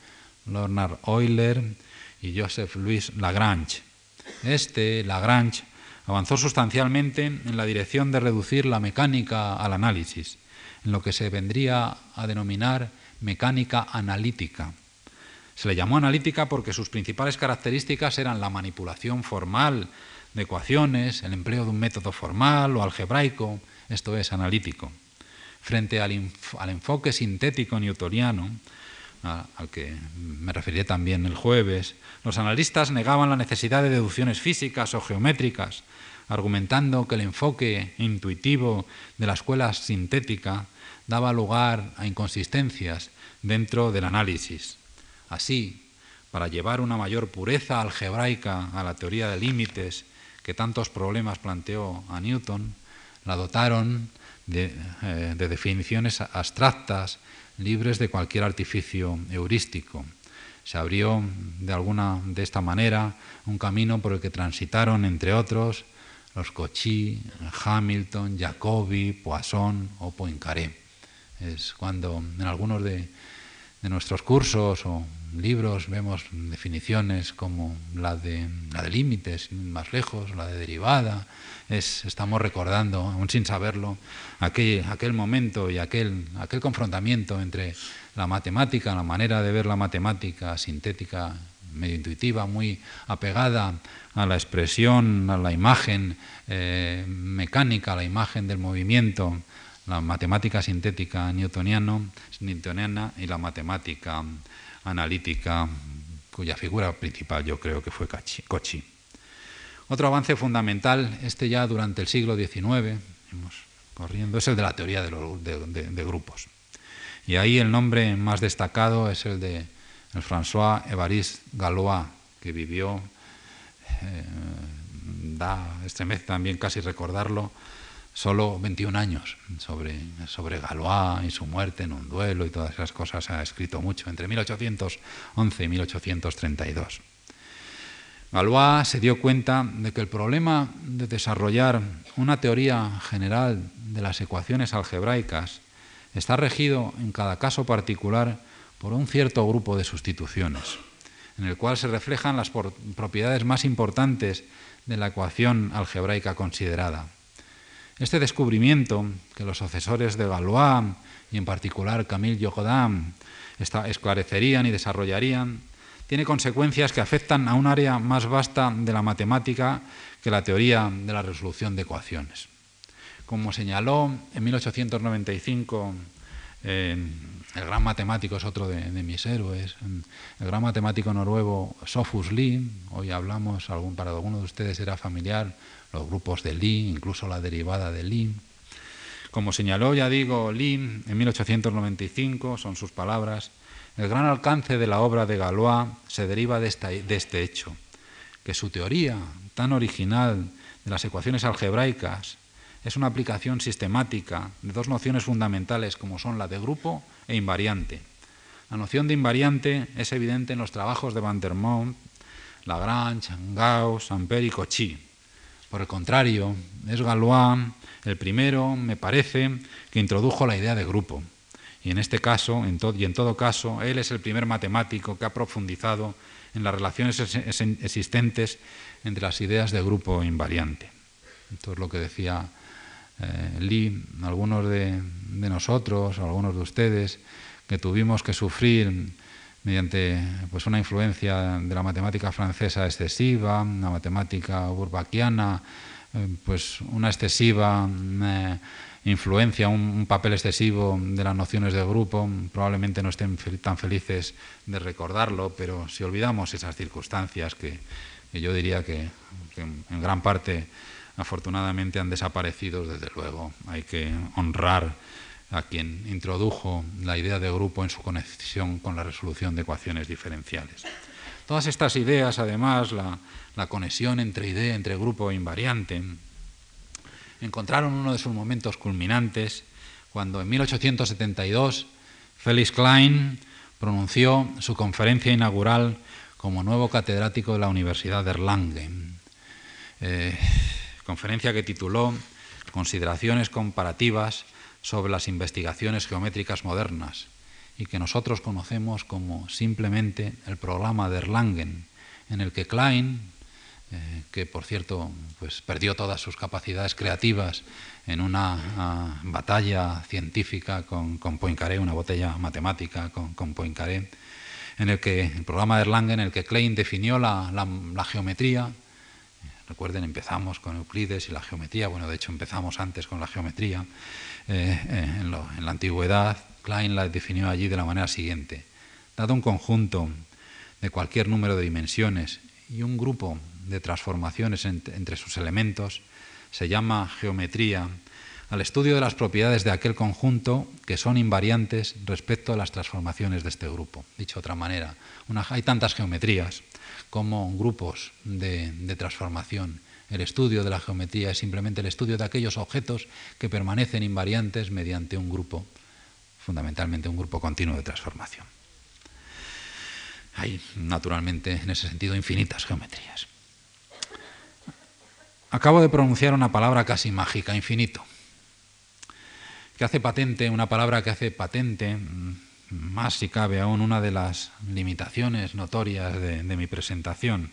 Leonard Euler y Joseph Louis Lagrange. Este, Lagrange, avanzó sustancialmente en la dirección de reducir la mecánica al análisis, en lo que se vendría a denominar mecánica analítica. Se le llamó analítica porque sus principales características eran la manipulación formal de ecuaciones, el empleo de un método formal o algebraico, esto es analítico. Frente al, enfoque sintético newtoniano, al que me referiré también el jueves, los analistas negaban la necesidad de deducciones físicas o geométricas, argumentando que el enfoque intuitivo de la escuela sintética daba lugar a inconsistencias dentro del análisis. Así, para llevar una mayor pureza algebraica a la teoría de límites que tantos problemas planteó a Newton, la dotaron de, eh, de definiciones abstractas libres de cualquier artificio heurístico. Se abrió de alguna de esta manera un camino por el que transitaron, entre otros, los Cauchy, Hamilton, Jacobi, Poisson o Poincaré. Es cuando en algunos de, de nuestros cursos o libros vemos definiciones como la de, la de límites, más lejos, la de derivada. Es, estamos recordando, aún sin saberlo, aquel, aquel momento y aquel, aquel confrontamiento entre la matemática, la manera de ver la matemática sintética, medio intuitiva, muy apegada a la expresión, a la imagen eh, mecánica, a la imagen del movimiento, la matemática sintética newtoniana y la matemática analítica, cuya figura principal yo creo que fue Cauchy. Otro avance fundamental, este ya durante el siglo XIX, corriendo, es el de la teoría de, grupos. Y ahí el nombre más destacado es el de François Évariste Galois, que vivió, eh, da, estremece también casi recordarlo, solo 21 años sobre, sobre Galois y su muerte en un duelo y todas esas cosas ha escrito mucho, entre 1811 y 1832. Galois se dio cuenta de que el problema de desarrollar una teoría general de las ecuaciones algebraicas está regido en cada caso particular por un cierto grupo de sustituciones, en el cual se reflejan las propiedades más importantes de la ecuación algebraica considerada. Este descubrimiento, que los sucesores de Galois y en particular Camille Jordan esclarecerían y desarrollarían, tiene consecuencias que afectan a un área más vasta de la matemática que la teoría de la resolución de ecuaciones. Como señaló en 1895 el gran matemático, es otro de, mis héroes, el gran matemático noruego Sofus Lie, hoy hablamos, algún, para alguno de ustedes era familiar, los grupos de Lie, incluso la derivada de Lie. Como señaló, ya digo, Lie en 1895, son sus palabras, el gran alcance de la obra de Galois se deriva de, este hecho, que su teoría tan original de las ecuaciones algebraicas es una aplicación sistemática de dos nociones fundamentales como son la de grupo e invariante. La noción de invariante es evidente en los trabajos de Van der Monde, Lagrange, Gauss, Ampère y Cauchy. Por el contrario, es Galois el primero, me parece, que introdujo la idea de grupo. Y en este caso, y en todo caso, él es el primer matemático que ha profundizado en las relaciones existentes entre las ideas de grupo invariante. Esto es lo que decía eh, Lee, algunos de, nosotros, algunos de ustedes, que tuvimos que sufrir mediante pues, una influencia de la matemática francesa excesiva, una matemática burbaquiana, eh, pues una excesiva eh, influencia, un, papel excesivo de las nociones de grupo, probablemente no estén tan felices de recordarlo, pero si olvidamos esas circunstancias que, yo diría que, en gran parte afortunadamente han desaparecido, desde luego hay que honrar a quien introdujo la idea de grupo en su conexión con la resolución de ecuaciones diferenciales. Todas estas ideas, además, la, conexión entre idea, entre grupo invariante, encontraron uno de sus momentos culminantes cuando en 1872 Felix Klein pronunció su conferencia inaugural como nuevo catedrático de la Universidad de Erlangen. Eh, conferencia que tituló Consideraciones comparativas sobre las investigaciones geométricas modernas y que nosotros conocemos como simplemente el programa de Erlangen, en el que Klein, eh, que por cierto pues, perdió todas sus capacidades creativas en una ah, batalla científica con, con, Poincaré, una botella matemática con, con, Poincaré, en el que el programa de Erlangen, en el que Klein definió la, la geometría, Recuerden, empezamos con Euclides y la geometría, bueno, de hecho empezamos antes con la geometría, eh, eh, en, la antigüedad, Klein la definió allí de la manera siguiente. Dado un conjunto de cualquier número de dimensiones y un grupo de transformaciones entre sus elementos, se llama geometría al estudio de las propiedades de aquel conjunto que son invariantes respecto a las transformaciones de este grupo. Dicho de otra manera, hay tantas geometrías como grupos de transformación el estudio de la geometría es simplemente el estudio de aquellos objetos que permanecen invariantes mediante un grupo, fundamentalmente un grupo continuo de transformación. Hay, naturalmente, en ese sentido, infinitas geometrías. Acabo de pronunciar una palabra casi mágica, infinito, que hace patente, una palabra que hace patente, mm, más si cabe aún, una de las limitaciones notorias de, mi presentación.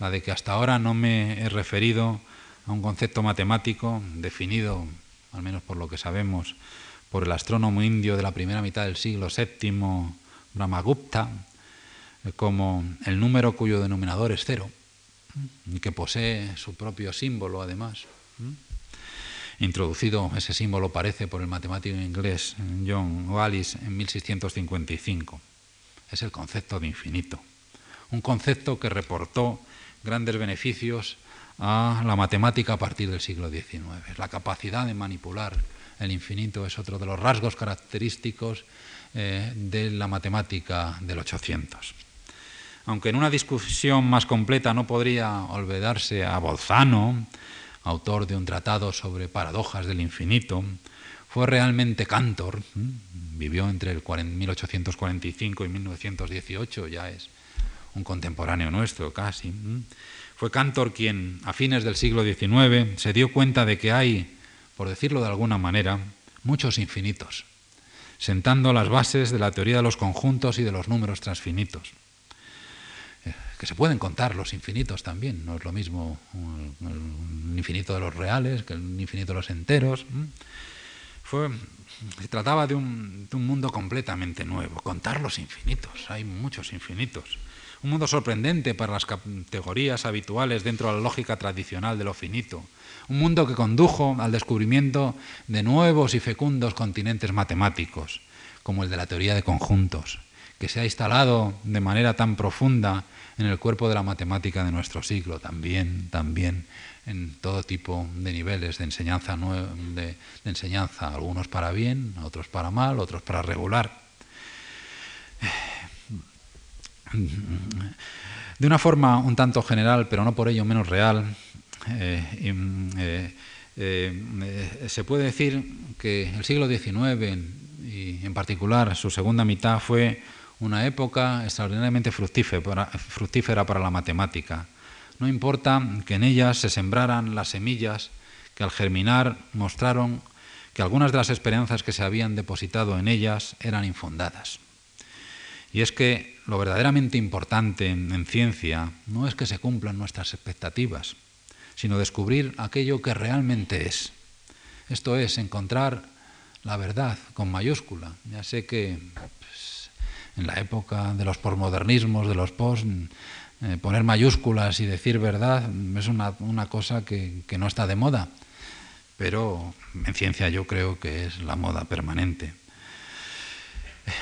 La de que hasta ahora no me he referido a un concepto matemático definido, al menos por lo que sabemos, por el astrónomo indio de la primera mitad del siglo VII, Brahmagupta, como el número cuyo denominador es cero que posee su propio símbolo además. Introducido ese símbolo parece por el matemático inglés John Wallis en 1655. es el concepto de infinito. Un concepto que reportó grandes beneficios a la matemática a partir del siglo XIX. La capacidad de manipular el infinito es otro de los rasgos característicos eh, de la matemática del 800. Aunque en una discusión más completa no podría olvidarse a Bolzano, autor de un tratado sobre paradojas del infinito, fue realmente Cantor, vivió entre el 1845 y 1918, ya es un contemporáneo nuestro casi. Fue Cantor quien, a fines del siglo XIX, se dio cuenta de que hay, por decirlo de alguna manera, muchos infinitos, sentando las bases de la teoría de los conjuntos y de los números transfinitos. Que se pueden contar los infinitos también, no es lo mismo el infinito de los reales que el infinito de los enteros. Fue, se trataba de un, de un mundo completamente nuevo, contar los infinitos, hay muchos infinitos un mundo sorprendente para las categorías habituales dentro de la lógica tradicional de lo finito, un mundo que condujo al descubrimiento de nuevos y fecundos continentes matemáticos, como el de la teoría de conjuntos, que se ha instalado de manera tan profunda en el cuerpo de la matemática de nuestro siglo, también, también en todo tipo de niveles de enseñanza, de, enseñanza, algunos para bien, otros para mal, otros para regular. De una forma un tanto general, pero no por ello menos real, eh, eh, eh, se puede decir que el siglo XIX y en particular su segunda mitad fue una época extraordinariamente fructífera, para la matemática. No importa que en ellas se sembraran las semillas que al germinar mostraron que algunas de las esperanzas que se habían depositado en ellas eran infundadas. Y es que lo verdaderamente importante en, ciencia no es que se cumplan nuestras expectativas, sino descubrir aquello que realmente es. Esto es, encontrar la verdad con mayúscula. Ya sé que en la época de los posmodernismos, de los post, eh, poner mayúsculas y decir verdad es una, cosa que, que no está de moda, pero en ciencia yo creo que es la moda permanente.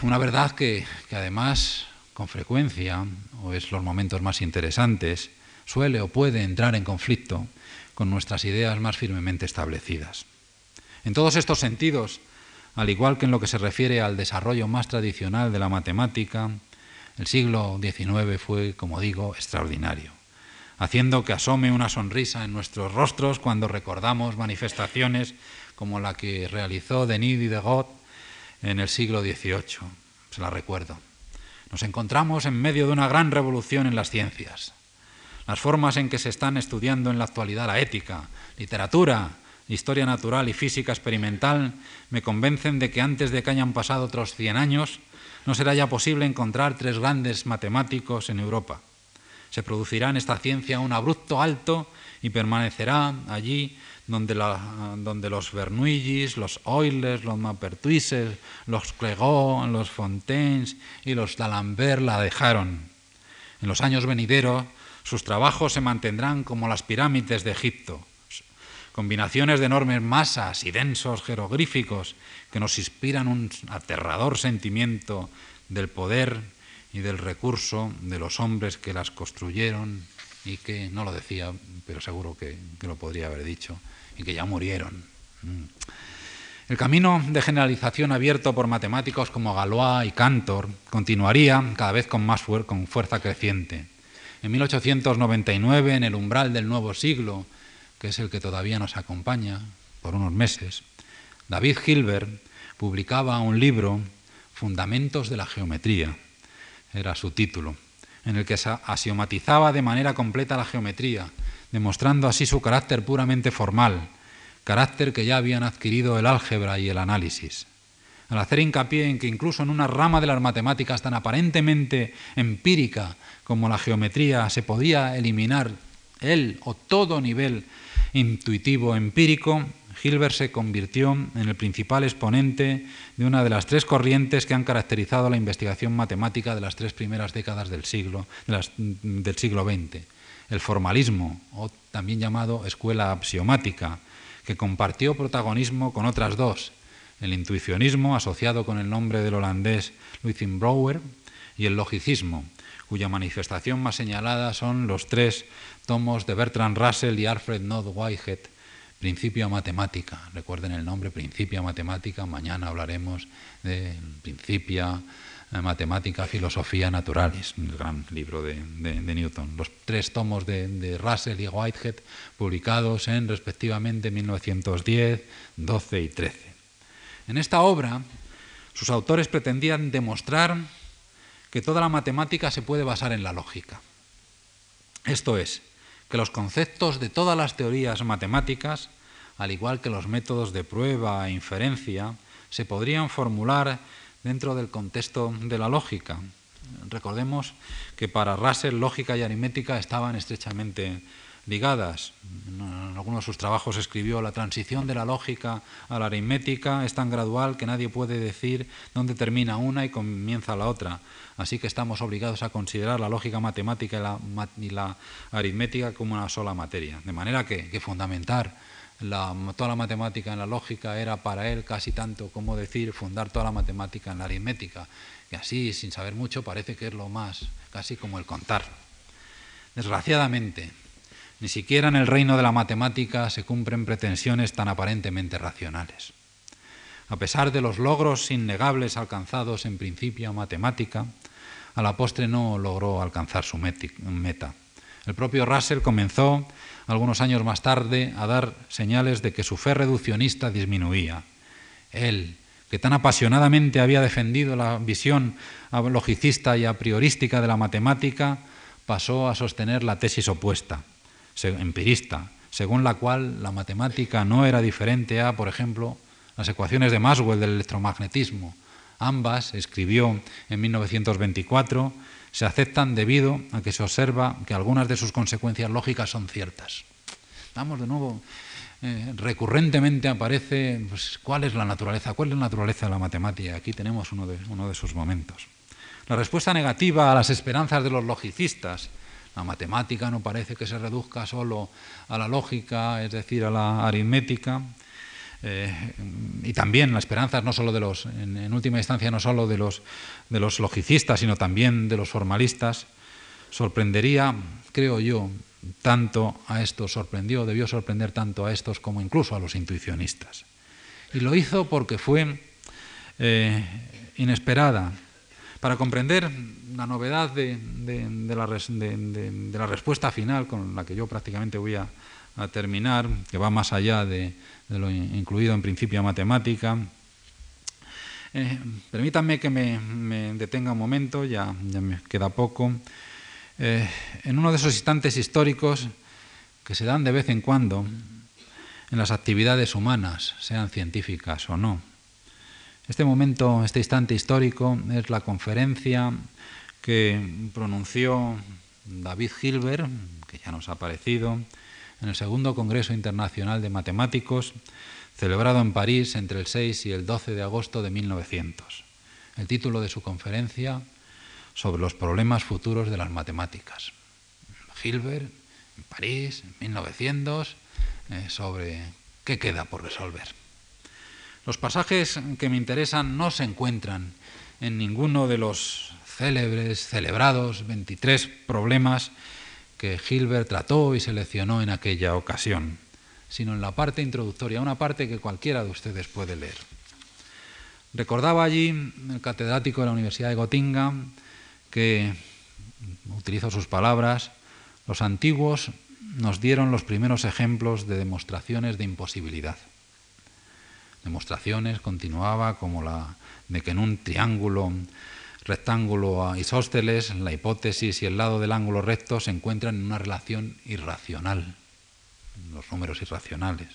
Una verdad que, además, con frecuencia, o es los momentos más interesantes, suele o puede entrar en conflicto con nuestras ideas más firmemente establecidas. En todos estos sentidos, al igual que en lo que se refiere al desarrollo más tradicional de la matemática, el siglo XIX fue, como digo, extraordinario, haciendo que asome una sonrisa en nuestros rostros cuando recordamos manifestaciones como la que realizó Denis Diderot en el siglo XVIII, se la recuerdo. Nos encontramos en medio de una gran revolución en las ciencias. Las formas en que se están estudiando en la actualidad la ética, literatura, historia natural y física experimental me convencen de que antes de que hayan pasado otros 100 años no será ya posible encontrar tres grandes matemáticos en Europa. Se producirá en esta ciencia un abrupto alto y permanecerá allí donde, los Bernoullis, los Euler, los Maupertuises, los Clegó, los Fontaines y los D'Alembert la dejaron. En los años venideros, sus trabajos se mantendrán como las pirámides de Egipto, combinaciones de enormes masas y densos jeroglíficos que nos inspiran un aterrador sentimiento del poder y del recurso de los hombres que las construyeron y que, no lo decía, pero seguro que, que lo podría haber dicho, y que ya murieron. Mm. El camino de generalización abierto por matemáticos como Galois y Cantor continuaría cada vez con más con fuerza creciente. En 1899, en el umbral del nuevo siglo, que es el que todavía nos acompaña por unos meses, David Hilbert publicaba un libro, Fundamentos de la Geometría, era su título, en el que axiomatizaba de manera completa la geometría, demostrando así su carácter puramente formal, carácter que ya habían adquirido el álgebra y el análisis. Al hacer hincapié en que incluso en una rama de las matemáticas tan aparentemente empírica como la geometría se podía eliminar el o todo nivel intuitivo empírico, Hilbert se convirtió en el principal exponente de una de las tres corrientes que han caracterizado la investigación matemática de las tres primeras décadas del siglo, del siglo XX el formalismo, o también llamado escuela axiomática, que compartió protagonismo con otras dos, el intuicionismo, asociado con el nombre del holandés Luithin Brouwer, y el logicismo, cuya manifestación más señalada son los tres tomos de Bertrand Russell y Alfred Nod Whitehead, Principio Matemática. Recuerden el nombre, Principio Matemática. Mañana hablaremos de Principia eh, Matemática, Filosofía Naturalis, el gran libro de, Newton. Los tres tomos de, Russell y Whitehead, publicados en respectivamente 1910, 12 y 13. En esta obra, sus autores pretendían demostrar que toda la matemática se puede basar en la lógica. Esto es, que los conceptos de todas las teorías matemáticas, al igual que los métodos de prueba e inferencia, se podrían formular dentro del contexto de la lógica. Recordemos que para Russell lógica y aritmética estaban estrechamente ligadas. En algunos de sus trabajos escribió la transición de la lógica a la aritmética es tan gradual que nadie puede decir dónde termina una y comienza la otra. Así que estamos obligados a considerar la lógica matemática y la, aritmética como una sola materia. De manera que, fundamentar toda la matemática en la lógica era para él casi tanto como decir fundar toda la matemática en la aritmética. Y así, sin saber mucho, parece que es lo más, casi como el contar. Desgraciadamente, ni siquiera en el reino de la matemática se cumplen pretensiones tan aparentemente racionales. A pesar de los logros innegables alcanzados en principio matemática, a la postre no logró alcanzar su meta. El propio Russell comenzó, algunos años más tarde, a dar señales de que su fe reduccionista disminuía. Él, que tan apasionadamente había defendido la visión logicista y a priorística de la matemática, pasó a sostener la tesis opuesta empirista, según la cual la matemática no era diferente a, por ejemplo, las ecuaciones de Maxwell del electromagnetismo. Ambas, escribió en 1924, se aceptan debido a que se observa que algunas de sus consecuencias lógicas son ciertas. Vamos de nuevo, eh, recurrentemente aparece pues, cuál es la naturaleza, cuál es la naturaleza de la matemática. Aquí tenemos uno de, uno de sus momentos. La respuesta negativa a las esperanzas de los logicistas la matemática no parece que se reduzca solo a la lógica, es decir, a la aritmética. Eh, y también la esperanza no solo de los, en, última instancia, no solo de los, de los logicistas, sino también de los formalistas, sorprendería, creo yo, tanto a estos, sorprendió, debió sorprender tanto a estos como incluso a los intuicionistas. Y lo hizo porque fue eh, inesperada. Para comprender la novedad de, la, respuesta final con la que yo prácticamente voy a, terminar, que va más allá de, lo incluido en principio matemática. Eh, permítanme que me, detenga un momento, ya, me queda poco. Eh, en uno de esos instantes históricos que se dan de vez en cuando en las actividades humanas, sean científicas o no. Este momento, este instante histórico, es la conferencia que pronunció David Hilbert, que ya nos ha aparecido, en el segundo Congreso Internacional de Matemáticos, celebrado en París entre el 6 y el 12 de agosto de 1900. El título de su conferencia, sobre los problemas futuros de las matemáticas. Hilbert, en París, en 1900, eh, sobre qué queda por resolver. Los pasajes que me interesan no se encuentran en ninguno de los célebres, celebrados 23 problemas que Hilbert trató y seleccionó en aquella ocasión, sino en la parte introductoria, una parte que cualquiera de ustedes puede leer. Recordaba allí el catedrático de la Universidad de Göttingen que, utilizo sus palabras, los antiguos nos dieron los primeros ejemplos de demostraciones de imposibilidad. Demostraciones, continuaba, como la de que en un triángulo rectángulo isósceles, la hipótesis y el lado del ángulo recto se encuentran en una relación irracional, los números irracionales,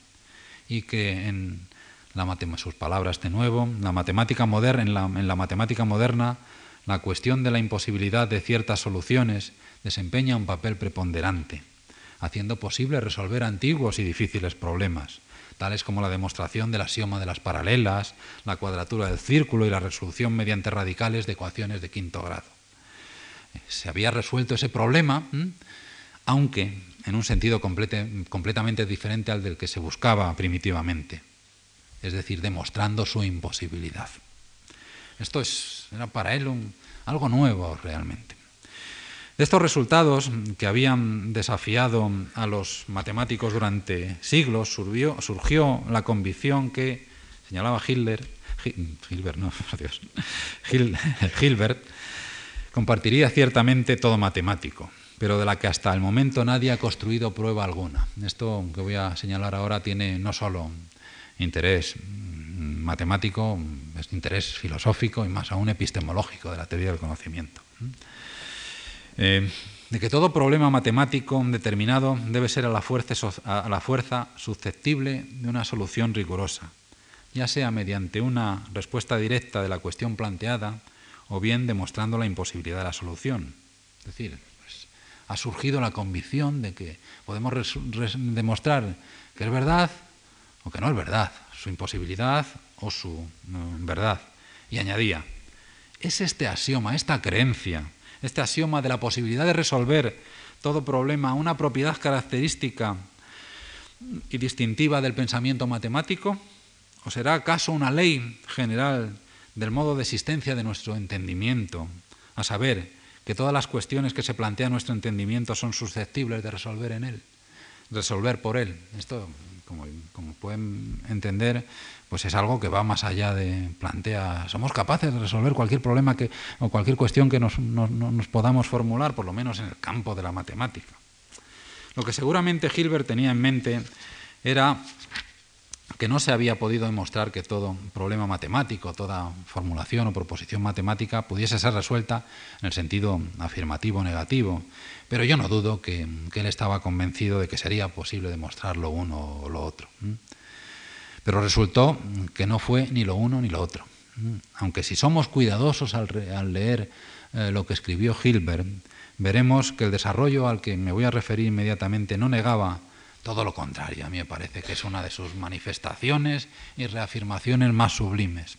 y que en la sus palabras de nuevo, la matemática moderna, en, la, en la matemática moderna, la cuestión de la imposibilidad de ciertas soluciones desempeña un papel preponderante, haciendo posible resolver antiguos y difíciles problemas tales como la demostración del axioma de las paralelas, la cuadratura del círculo y la resolución mediante radicales de ecuaciones de quinto grado. Se había resuelto ese problema, aunque en un sentido completamente diferente al del que se buscaba primitivamente, es decir, demostrando su imposibilidad. Esto era para él algo nuevo realmente. De estos resultados que habían desafiado a los matemáticos durante siglos, surgió, la convicción que, señalaba Hitler, Hilbert, no, adiós, Hilbert, compartiría ciertamente todo matemático, pero de la que hasta el momento nadie ha construido prueba alguna. Esto que voy a señalar ahora tiene no solo interés matemático, es interés filosófico y más aún epistemológico de la teoría del conocimiento. Eh, de que todo problema matemático determinado debe ser a la, fuerza, a la fuerza susceptible de una solución rigurosa, ya sea mediante una respuesta directa de la cuestión planteada o bien demostrando la imposibilidad de la solución. Es decir, pues, ha surgido la convicción de que podemos demostrar que es verdad o que no es verdad, su imposibilidad o su verdad. Y añadía, es este axioma, esta creencia, este axioma de la posibilidad de resolver todo problema una propiedad característica y distintiva del pensamiento matemático? ¿O será acaso una ley general del modo de existencia de nuestro entendimiento? A saber, que todas las cuestiones que se plantean en nuestro entendimiento son susceptibles de resolver en él, resolver por él. Esto, como, pueden entender, pues es algo que va más allá de plantea, somos capaces de resolver cualquier problema que, o cualquier cuestión que nos, nos podamos formular, por lo menos en el campo de la matemática. Lo que seguramente Hilbert tenía en mente era que no se había podido demostrar que todo problema matemático, toda formulación o proposición matemática pudiese ser resuelta en el sentido afirmativo o negativo, pero yo no dudo que, él estaba convencido de que sería posible demostrar lo uno o lo otro. Pero resultó que no fue ni lo uno ni lo otro. Aunque si somos cuidadosos al, leer eh, lo que escribió Hilbert, veremos que el desarrollo al que me voy a referir inmediatamente no negaba todo lo contrario. A mí me parece que es una de sus manifestaciones y reafirmaciones más sublimes.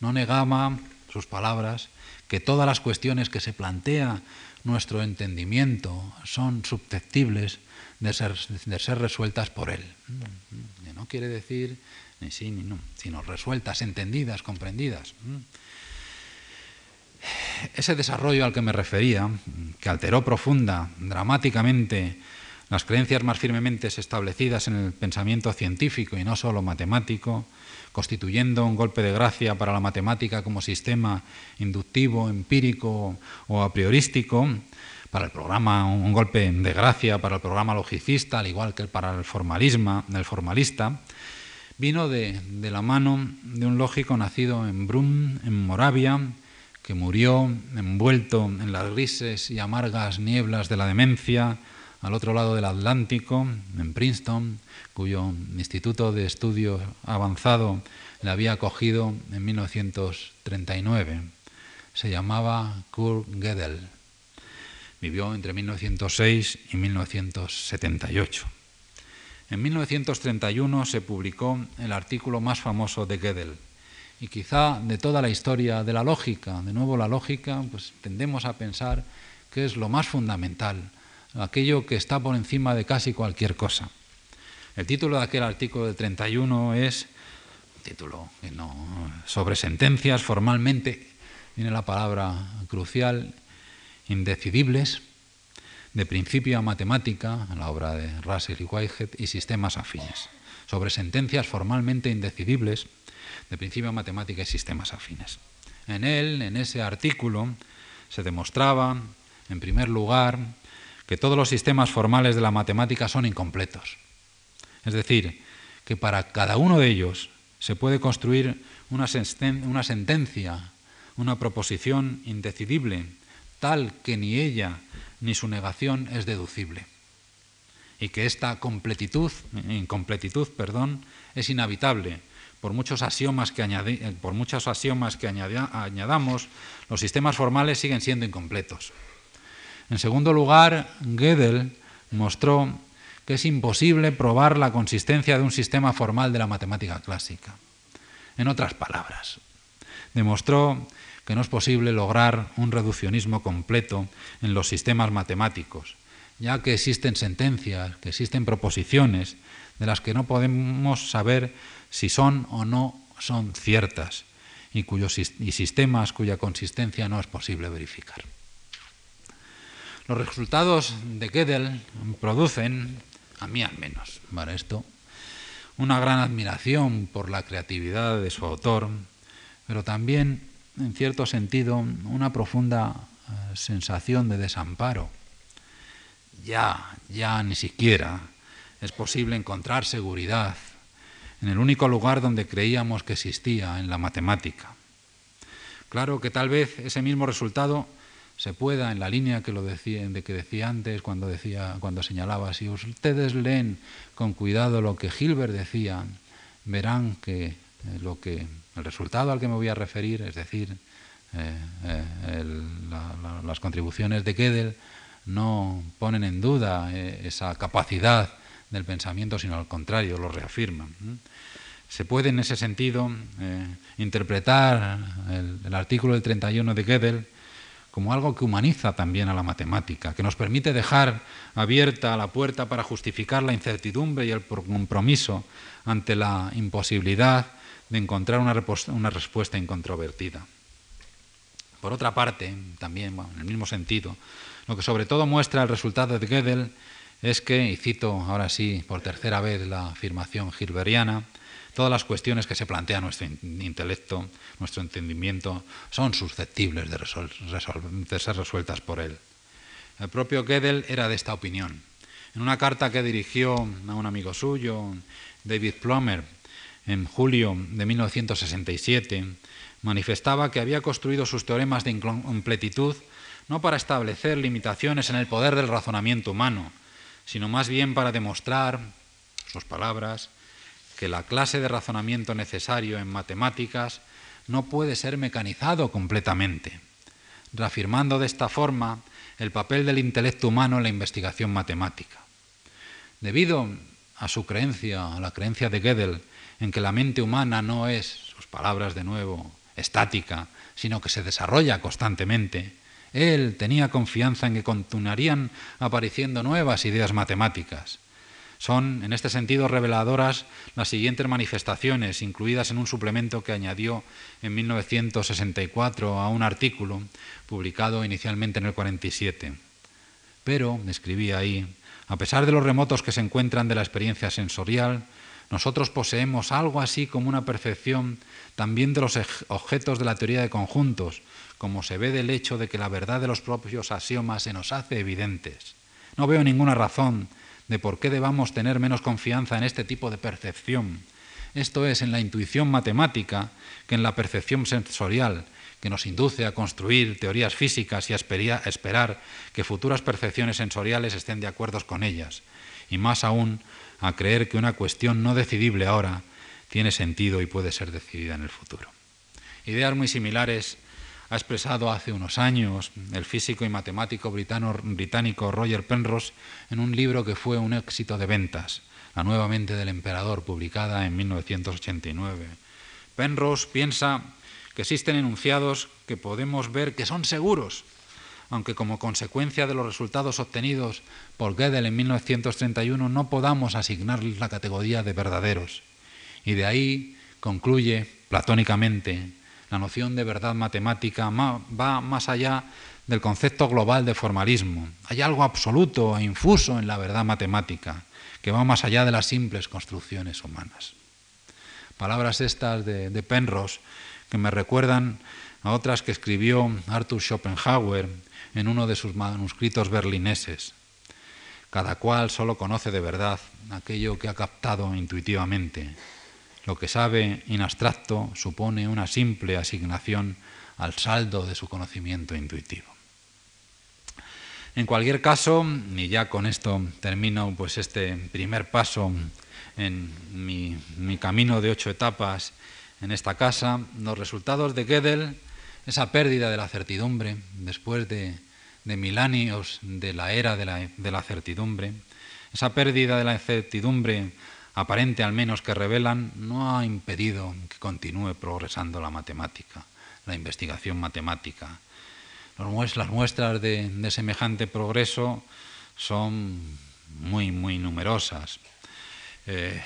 No negaba sus palabras que todas las cuestiones que se plantea nuestro entendimiento son susceptibles de ser, de ser resueltas por él. No quiere decir ni sí ni no, sino resueltas, entendidas, comprendidas. Ese desarrollo al que me refería, que alteró profunda, dramáticamente, las creencias más firmemente establecidas en el pensamiento científico y no solo matemático, constituyendo un golpe de gracia para la matemática como sistema inductivo, empírico o a priorístico, para el programa un golpe de gracia para el programa logicista, al igual que para el formalismo, formalista, vino de, la mano de un lógico nacido en Brunn, en Moravia, que murió envuelto en las grises y amargas nieblas de la demencia al otro lado del Atlántico, en Princeton, cuyo Instituto de Estudio Avanzado le había acogido en 1939. Se llamaba Kurt Gödel. Vivió entre 1906 y 1978. En 1931 se publicó el artículo más famoso de Gödel. Y quizá de toda la historia de la lógica, de nuevo la lógica, pues tendemos a pensar que es lo más fundamental, aquello que está por encima de casi cualquier cosa. El título de aquel artículo del 31 es, título no, sobre sentencias formalmente, viene la palabra crucial, indecidibles, de principio a matemática, la obra de Russell y Whitehead, y sistemas afines, sobre sentencias formalmente indecidibles, de principio a matemática y sistemas afines. En él, en ese artículo, se demostraba, en primer lugar, que todos los sistemas formales de la matemática son incompletos. Es decir, que para cada uno de ellos se puede construir una, sentencia, una proposición indecidible, tal que ni ella ni su negación es deducible. Y que esta completitud, incompletitud es inhabitable. Por muchos axiomas que, por muchos axiomas que añadamos, los sistemas formales siguen siendo incompletos. En segundo lugar, Gödel mostró que es imposible probar la consistencia de un sistema formal de la matemática clásica. En otras palabras, demostró que no es posible lograr un reduccionismo completo en los sistemas matemáticos, ya que existen sentencias, que existen proposiciones de las que no podemos saber si son o no son ciertas, y, cuyos, y sistemas cuya consistencia no es posible verificar. Los resultados de Gödel producen, a mí al menos, para esto, una gran admiración por la creatividad de su autor, pero también, en cierto sentido, una profunda eh, sensación de desamparo. Ya, ya ni siquiera es posible encontrar seguridad en el único lugar donde creíamos que existía, en la matemática. Claro que tal vez ese mismo resultado se pueda, en la línea que lo decía, de que decía antes, cuando, decía, cuando señalaba, si ustedes leen con cuidado lo que Hilbert decía, verán que, eh, lo que el resultado al que me voy a referir, es decir, eh, eh, las contribuciones de Gödel, no ponen en duda esa capacidad del pensamiento, sino al contrario, lo reafirman. Se puede en ese sentido interpretar el, artículo del 31 de Gödel como algo que humaniza también a la matemática, que nos permite dejar abierta la puerta para justificar la incertidumbre y el compromiso ante la imposibilidad de encontrar una, respuesta incontrovertida. Por otra parte, también en el mismo sentido, lo que sobre todo muestra el resultado de Gödel es que, y cito ahora sí por tercera vez la afirmación gilberiana, Todas las cuestiones que se plantea nuestro intelecto, nuestro entendimiento, son susceptibles de, ser resueltas por él. El propio Gödel era de esta opinión. En una carta que dirigió a un amigo suyo, David Plummer, en julio de 1967, manifestaba que había construido sus teoremas de incompletitud no para establecer limitaciones en el poder del razonamiento humano, sino más bien para demostrar, sus palabras, que la clase de razonamiento necesario en matemáticas no puede ser mecanizado completamente, reafirmando de esta forma el papel del intelecto humano en la investigación matemática. Debido a su creencia, a la creencia de Gödel, en que la mente humana no es, sus palabras de nuevo, estática, sino que se desarrolla constantemente, él tenía confianza en que continuarían apareciendo nuevas ideas matemáticas, son, en este sentido, reveladoras las siguientes manifestaciones, incluidas en un suplemento que añadió en 1964 a un artículo publicado inicialmente en el 47. Pero, escribía ahí, a pesar de los remotos que se encuentran de la experiencia sensorial, nosotros poseemos algo así como una percepción también de los objetos de la teoría de conjuntos, como se ve del hecho de que la verdad de los propios axiomas se nos hace evidentes. No veo ninguna razón de por qué debamos tener menos confianza en este tipo de percepción. Esto es en la intuición matemática que en la percepción sensorial, que nos induce a construir teorías físicas y a esperar que futuras percepciones sensoriales estén de acuerdo con ellas, y más aún a creer que una cuestión no decidible ahora tiene sentido y puede ser decidida en el futuro. Ideas muy similares ha expresado hace unos años el físico y matemático británico Roger Penrose en un libro que fue un éxito de ventas, La nueva mente del emperador, publicada en 1989. Penrose piensa que existen enunciados que podemos ver que son seguros, aunque como consecuencia de los resultados obtenidos por Gödel en 1931 no podamos asignarles la categoría de verdaderos. Y de ahí concluye platónicamente la noción de verdad matemática va más allá del concepto global de formalismo. Hay algo absoluto e infuso en la verdad matemática que va más allá de las simples construcciones humanas. Palabras estas de, Penrose que me recuerdan a otras que escribió Arthur Schopenhauer en uno de sus manuscritos berlineses. Cada cual solo conoce de verdad aquello que ha captado intuitivamente lo que sabe en abstracto supone una simple asignación al saldo de su conocimiento intuitivo. En cualquier caso, y ya con esto termino pues este primer paso en mi, camino de ocho etapas en esta casa, los resultados de Gödel, esa pérdida de la certidumbre después de, mil años de la era de la, de la certidumbre, esa pérdida de la certidumbre aparente al menos que revelan, no ha impedido que continúe progresando la matemática, la investigación matemática. Las muestras de, semejante progreso son muy, muy numerosas. Eh,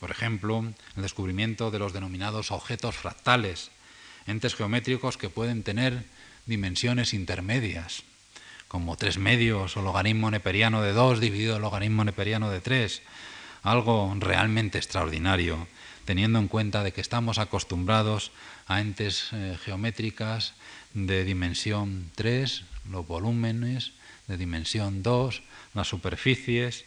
por ejemplo, el descubrimiento de los denominados objetos fractales, entes geométricos que pueden tener dimensiones intermedias, como tres medios o logaritmo neperiano de 2 dividido el logaritmo neperiano de 3, algo realmente extraordinario, teniendo en cuenta de que estamos acostumbrados a entes eh, geométricas de dimensión 3, los volúmenes, de dimensión 2, las superficies,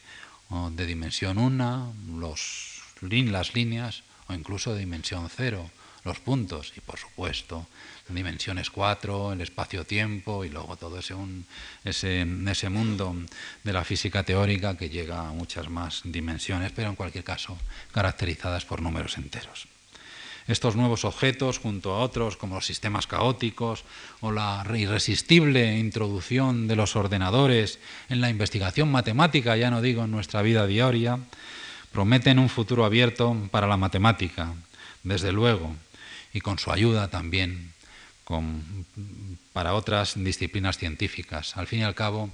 o de dimensión 1, los, las líneas, o incluso de dimensión 0, los puntos, y por supuesto, dimensiones 4, el espacio-tiempo, y luego todo ese, ese, ese mundo de la física teórica que llega a muchas más dimensiones, pero en cualquier caso caracterizadas por números enteros. Estos nuevos objetos, junto a otros como los sistemas caóticos o la irresistible introducción de los ordenadores en la investigación matemática, ya no digo en nuestra vida diaria, prometen un futuro abierto para la matemática, desde luego, y con su ayuda también para otras disciplinas científicas. Al fin y al cabo,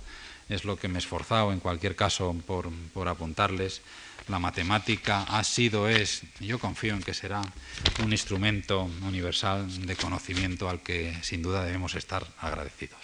es lo que me he esforzado en cualquier caso por, apuntarles. La matemática ha sido, es, yo confío en que será un instrumento universal de conocimiento al que sin duda debemos estar agradecidos.